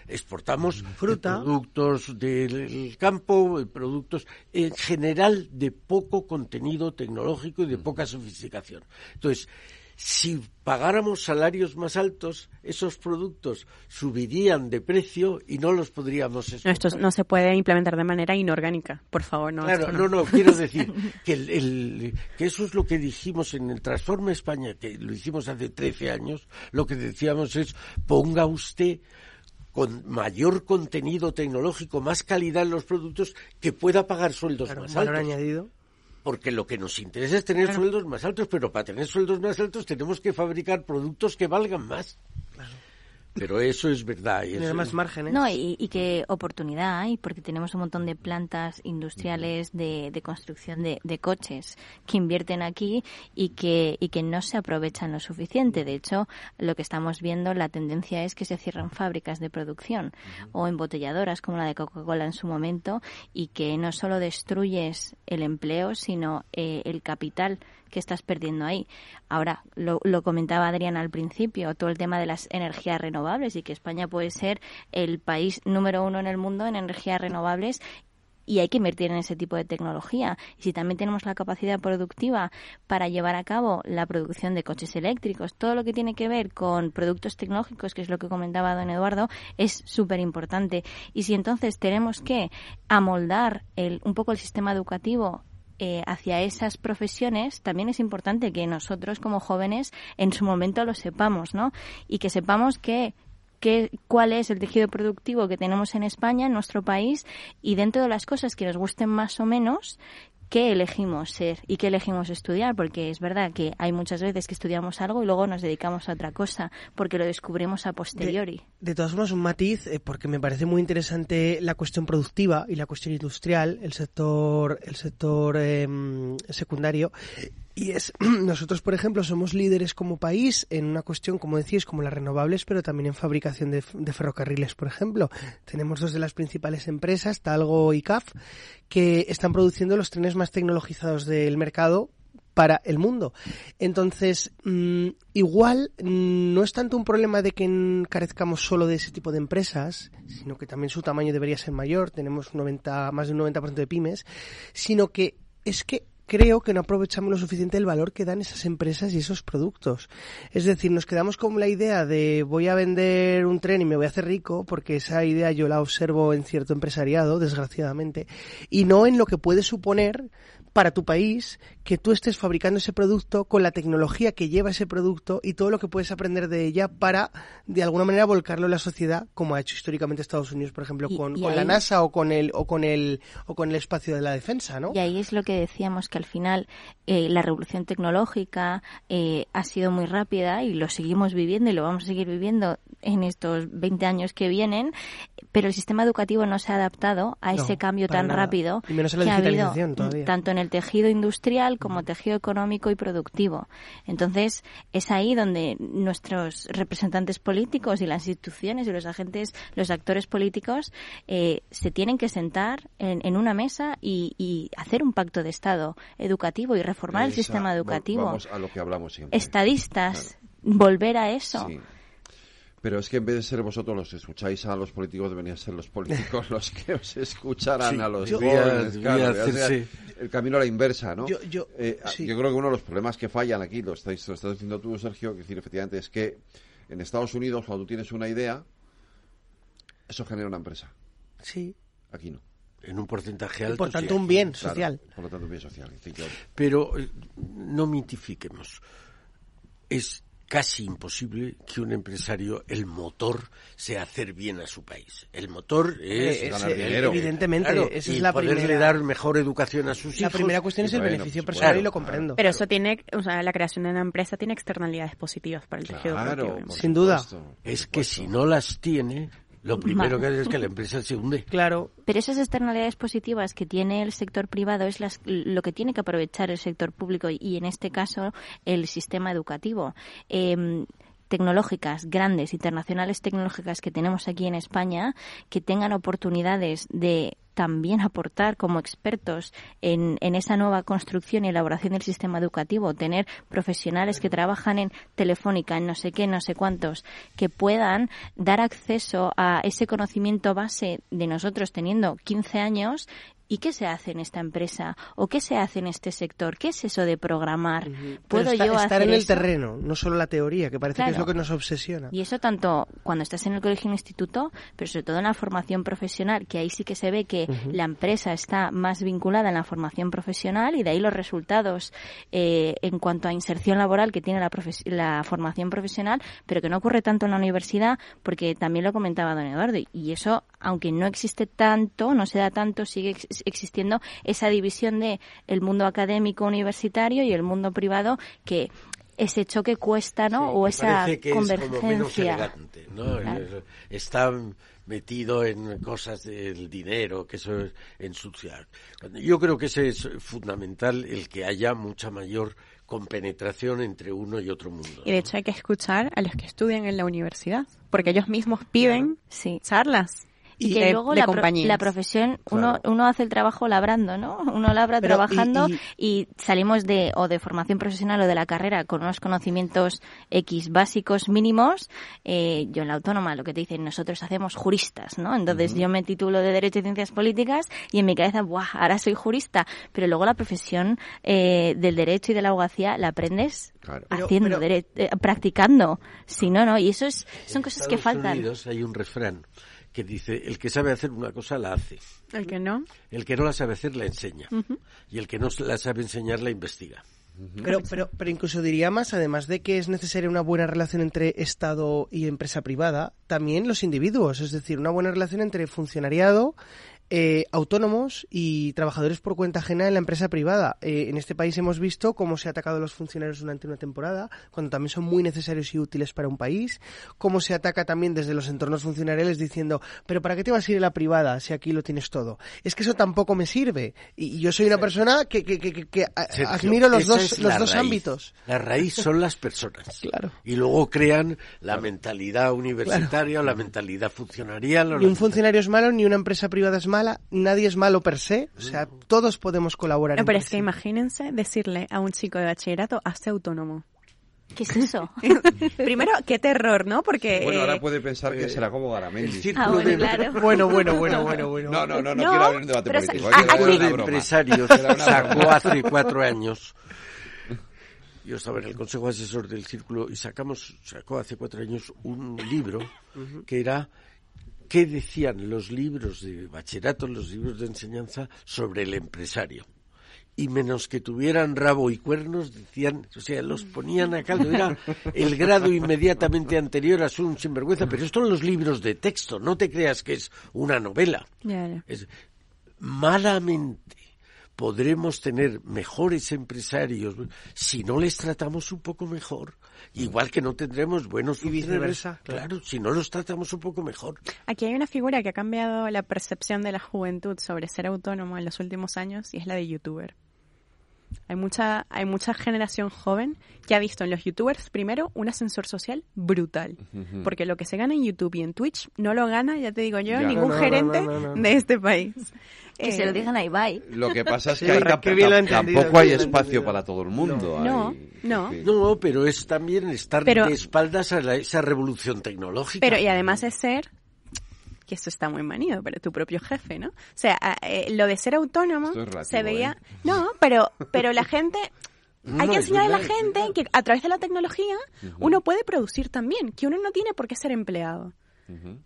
exportamos fruta, productos del campo, productos en general de poco contenido tecnológico y de poca sofisticación. Entonces, si pagáramos salarios más altos, esos productos subirían de precio y no los podríamos exportar. esto no se puede implementar de manera inorgánica, por favor. No, claro, no. no, quiero decir [LAUGHS] que, que eso es lo que dijimos en el Transforma España, que lo hicimos hace 13 años, lo que decíamos es ponga usted con mayor contenido tecnológico, más calidad en los productos, que pueda pagar sueldos más altos. añadido. Porque lo que nos interesa es tener sueldos más altos, pero para tener sueldos más altos tenemos que fabricar productos que valgan más. Pero eso es verdad. Y eso- más márgenes. No, y, y qué oportunidad hay, porque tenemos un montón de plantas industriales de, de construcción de, de coches que invierten aquí y que, y que no se aprovechan lo suficiente. De hecho, lo que estamos viendo, la tendencia es que se cierran fábricas de producción o embotelladoras como la de Coca-Cola en su momento y que no solo destruyes el empleo, sino eh, el capital que estás perdiendo ahí. Ahora, lo, comentaba Adrián al principio, todo el tema de las energías renovables y que España puede ser el país número uno en el mundo en energías renovables y hay que invertir en ese tipo de tecnología. Y si también tenemos la capacidad productiva para llevar a cabo la producción de coches eléctricos, todo lo que tiene que ver con productos tecnológicos, que es lo que comentaba don Eduardo, es súper importante. Y si entonces tenemos que amoldar el, un poco el sistema educativo eh, hacia esas profesiones, también es importante que nosotros como jóvenes en su momento lo sepamos, ¿no? Y que sepamos que qué, cuál es el tejido productivo que tenemos en España, en nuestro país, y dentro de las cosas que nos gusten más o menos, qué elegimos ser y qué elegimos estudiar, porque es verdad que hay muchas veces que estudiamos algo y luego nos dedicamos a otra cosa, porque lo descubrimos a posteriori. De todas formas, un matiz, eh, porque me parece muy interesante la cuestión productiva y la cuestión industrial, el sector, el sector em, secundario. Y es, [CLEARS THROAT] nosotros, por ejemplo, somos líderes como país en una cuestión, como decís, como las renovables, pero también en fabricación de, ferrocarriles, por ejemplo. Tenemos dos de las principales empresas, Talgo y CAF, que están produciendo los trenes más tecnologizados del mercado para el mundo. Entonces, mmm, igual mmm, no es tanto un problema de que carezcamos solo de ese tipo de empresas, sino que también su tamaño debería ser mayor, tenemos 90, más de un 90% de pymes, sino que es que creo que no aprovechamos lo suficiente el valor que dan esas empresas y esos productos. Es decir, nos quedamos con la idea de voy a vender un tren y me voy a hacer rico, porque esa idea yo la observo en cierto empresariado, desgraciadamente, y no en lo que puede suponer para tu país que tú estés fabricando ese producto con la tecnología que lleva ese producto y todo lo que puedes aprender de ella para de alguna manera volcarlo en la sociedad como ha hecho históricamente Estados Unidos por ejemplo Y- con, y con ahí- la NASA o con el o con el o con el espacio de la defensa ¿no? Y ahí es lo que decíamos que al final eh, la revolución tecnológica eh, ha sido muy rápida y lo seguimos viviendo y lo vamos a seguir viviendo en estos 20 años que vienen, pero el sistema educativo no se ha adaptado a No, ese cambio tan nada. rápido Y menos en la que ha habido digitalización todavía. tanto en el tejido industrial como tejido económico y productivo. Entonces, es ahí donde nuestros representantes políticos y las instituciones y los agentes, los actores políticos eh, se tienen que sentar en, en una mesa y, y hacer un pacto de Estado educativo y reformar el sistema educativo. Vamos a lo que hablamos siempre. Estadistas, volver a eso. Sí. Pero es que en vez de ser vosotros los que escucháis a los políticos, deberían ser los políticos [LAUGHS] los que os escucharan Sí, a los yo- jóvenes. debía- claro, debía o sea, hacerse- el camino a la inversa, ¿no? Yo- yo- Eh, a- sí. yo creo que uno de los problemas que fallan aquí, lo, estáis, lo estás diciendo tú, Sergio, que decir, efectivamente, es que en Estados Unidos, cuando tú tienes una idea, eso genera una empresa. sí Aquí no. En un porcentaje y alto. por sí, tanto un bien Claro, social por lo tanto, un bien social. Es decir, yo- Pero eh, no mitifiquemos. Es casi imposible que un empresario, el motor, sea hacer bien a su país. El motor es ganar dinero. evidentemente Claro, esa y es la poderle primera dar mejor educación a sus la hijos. primera cuestión es el Bueno, beneficio personal y lo comprendo Pero eso tiene, o sea, la creación de una empresa tiene externalidades positivas para el tejido productivo. Sin duda. Es que supuesto. si no las tiene, lo primero que hace es que la empresa se hunde. claro Pero esas externalidades positivas que tiene el sector privado es las, lo que tiene que aprovechar el sector público y, y en este caso el sistema educativo. Em, tecnológicas grandes, internacionales tecnológicas que tenemos aquí en España, que tengan oportunidades de también aportar como expertos en, en esa nueva construcción y elaboración del sistema educativo, tener profesionales que trabajan en telefónica, en no sé qué, no sé cuántos, que puedan dar acceso a ese conocimiento base de nosotros teniendo 15 años ¿Y qué se hace en esta empresa? ¿O qué se hace en este sector? ¿Qué es eso de programar? ¿Puedo esta- yo estar hacer en el eso? terreno no solo la teoría que parece que es lo que nos obsesiona Y eso tanto cuando estás en el colegio o instituto, pero sobre todo en la formación profesional, que ahí sí que se ve que la empresa está más vinculada en la formación profesional y de ahí los resultados eh, en cuanto a inserción laboral que tiene la, profes- la formación profesional, pero que no ocurre tanto en la universidad, porque también lo comentaba don Eduardo, y eso, aunque no existe tanto, no se da tanto, sigue existiendo esa división de el mundo académico universitario y el mundo privado que ese choque cuesta, ¿no? o esa que convergencia. Es ¿no? Está metido en cosas del dinero, que eso es ensuciar. Yo creo que ese es fundamental el que haya mucha mayor compenetración entre uno y otro mundo. Y de hecho hay que escuchar a los que estudian en la universidad, porque ellos mismos piden charlas y que luego la, la, profesión, uno, uno hace el trabajo labrando, ¿no? Uno labra trabajando y, salimos de, o de formación profesional o de la carrera con unos conocimientos X básicos mínimos. Eh, yo en la autónoma lo que te dicen, nosotros hacemos juristas, ¿no? Entonces yo me titulo de Derecho y Ciencias Políticas y en mi cabeza, ¡buah! Ahora soy jurista. Pero luego la profesión eh, del derecho y de la abogacía la aprendes haciendo, eh, practicando. Si no, no. Y eso es, son cosas que faltan. Unidos hay un refrán que dice, el que sabe hacer una cosa la hace. El que no. El que no la sabe hacer la enseña. Y el que no la sabe enseñar la investiga. Pero, pero, pero incluso diría más, además de que es necesaria una buena relación entre Estado y empresa privada, también los individuos, es decir, una buena relación entre funcionariado, eh, autónomos y trabajadores por cuenta ajena en la empresa privada. Eh, en este país hemos visto cómo se ha atacado a los funcionarios durante una temporada, cuando también son muy necesarios y útiles para un país, cómo se ataca también desde los entornos funcionariales diciendo, pero ¿para qué te vas a ir a la privada si aquí lo tienes todo? Es que eso tampoco me sirve. Y, yo soy una persona que, que, que, admiro los dos, los dos ámbitos. La raíz son las personas. [LAUGHS] claro. Y luego crean la mentalidad universitaria o la mentalidad funcionarial. ni un funcionario es malo, ni una empresa privada es mala nadie es malo per se, o sea, todos podemos colaborar. No, pero es que imagínense decirle a un chico de bachillerato, hazte autónomo. ¿Qué es eso? [LAUGHS] Primero, qué terror, ¿no? Porque... Bueno, ahora eh, puede pensar que será como Garamendi. Ah, bueno, claro. bueno, bueno, bueno, bueno, bueno. No, no, no, no, quiero hablar de debate político. El de empresarios sacó hace cuatro años yo estaba en el Consejo Asesor del Círculo y sacamos, sacó hace cuatro años un libro que era qué decían los libros de bachillerato, los libros de enseñanza sobre el empresario. Y menos que tuvieran rabo y cuernos, decían, o sea, los ponían a caldo. Era el grado inmediatamente anterior a su sinvergüenza. Pero esto son los libros de texto, no te creas que es una novela. Es malamente podremos tener mejores empresarios si no les tratamos un poco mejor. Igual que no tendremos buenos y viceversa. Claro, si no los tratamos un poco mejor. Aquí hay una figura que ha cambiado la percepción de la juventud sobre ser autónomo en los últimos años y es la de youtuber. Hay mucha, hay mucha generación joven que ha visto en los youtubers, primero, un ascensor social brutal. Porque lo que se gana en YouTube y en Twitch no lo gana, ya te digo yo, ningún gerente de este país. Que se lo digan a Ibai. Lo que pasa es que hay tampoco, hay espacio para todo el mundo. No, no. No, pero es también estar de espaldas a esa revolución tecnológica. Pero y además es ser que esto está muy manido, pero tu propio jefe, ¿no? O sea, eh, lo de ser autónomo se veía... ¿eh? No, pero, pero la gente... hay que enseñar a la gente que a través de la tecnología uno puede producir también, que uno no tiene por qué ser empleado.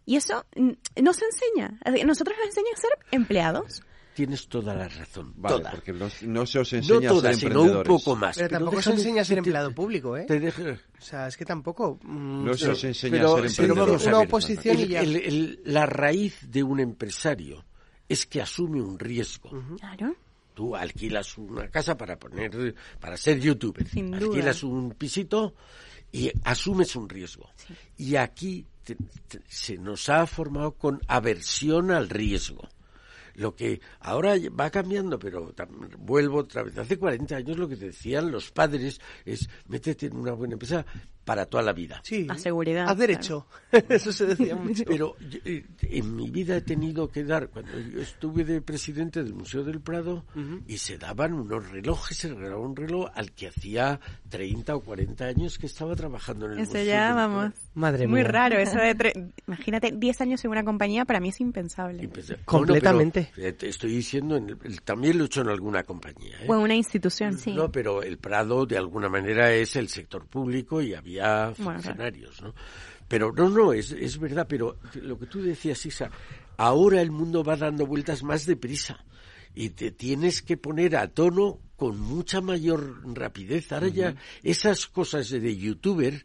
Y eso no se enseña. Nosotros nos enseñan a ser empleados. Tienes toda la razón. Vale, porque no, se os enseña a ser sino un poco más. Pero, tampoco se enseña a ser empleado público, ¿eh? O sea, es que tampoco... Mm, no se os enseña a ser empleado. una oposición y ya. la raíz de un empresario es que asume un riesgo. Claro. Tú alquilas una casa para poner, para ser youtuber. alquilas un pisito y asumes un riesgo. Y aquí se nos ha formado con aversión al riesgo. Lo que ahora va cambiando, pero vuelvo otra vez. Hace 40 años lo que decían los padres es métete en una buena empresa para toda la vida. Sí, a seguridad. A derecho. [LAUGHS] Eso se decía [LAUGHS] mucho. Pero eh, en mi vida he tenido que dar, cuando yo estuve de presidente del Museo del Prado, y se daban unos relojes, se regalaba un reloj al que hacía 30 o 40 años que estaba trabajando en el Eso Museo. ya, vamos. Madre Muy raro, eso de. [LAUGHS] Imagínate, 10 años en una compañía para mí es impensable. Completamente. Eh, estoy diciendo, en también lo he hecho en alguna compañía. ¿eh? O en una institución, sí. No, pero el Prado de alguna manera es el sector público y había funcionarios, ¿no? Pero no, no, es, es verdad, pero lo que tú decías, Isa, ahora el mundo va dando vueltas más deprisa y te tienes que poner a tono con mucha mayor rapidez. Ahora ya esas cosas de youtuber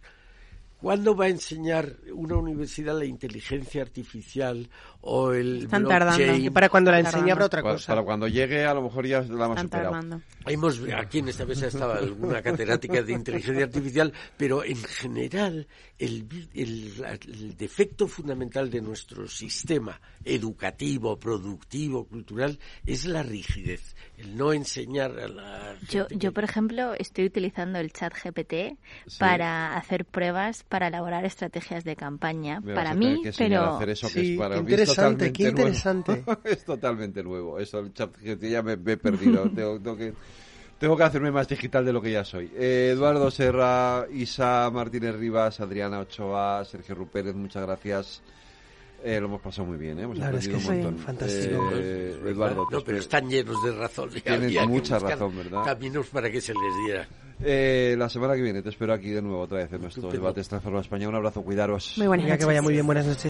¿Cuándo va a enseñar una universidad la inteligencia artificial o el Están blockchain? tardando. Y para cuando la enseñe habrá otra cosa. para cuando llegue, a lo mejor ya la hemos Están superado. tardando. Hemos, aquí en esta mesa estaba alguna catedrática de inteligencia artificial, pero en general el, el defecto fundamental de nuestro sistema educativo, productivo, cultural, es la rigidez, el no enseñar a la Yo, gente yo, por ejemplo, estoy utilizando el chat GPT Sí. para hacer pruebas para elaborar estrategias de campaña. Me para mí, que enseñar a pero hacer eso que Sí, es para interesante, totalmente qué nuevo. interesante. [LAUGHS] es totalmente nuevo. Eso, el chat GPT ya me, me he perdido. [LAUGHS] tengo, tengo que, tengo que hacerme más digital de lo que ya soy. Eh, Eduardo Serra, Isa Martínez Rivas, Adriana Ochoa, Sergio Rupérez, muchas gracias. Eh, lo hemos pasado muy bien, ¿eh? hemos La verdad es que un sí, montón. fantástico. Eh, Eduardo, te no, pero están llenos de razón. Tienes mucha razón, ¿verdad? Caminos para que se les diera. Eh, la semana que viene te espero aquí de nuevo otra vez en nuestro debate Transforma España. Un abrazo, cuidaros. Muy buenas Venga, que vaya muy bien, buenas noches.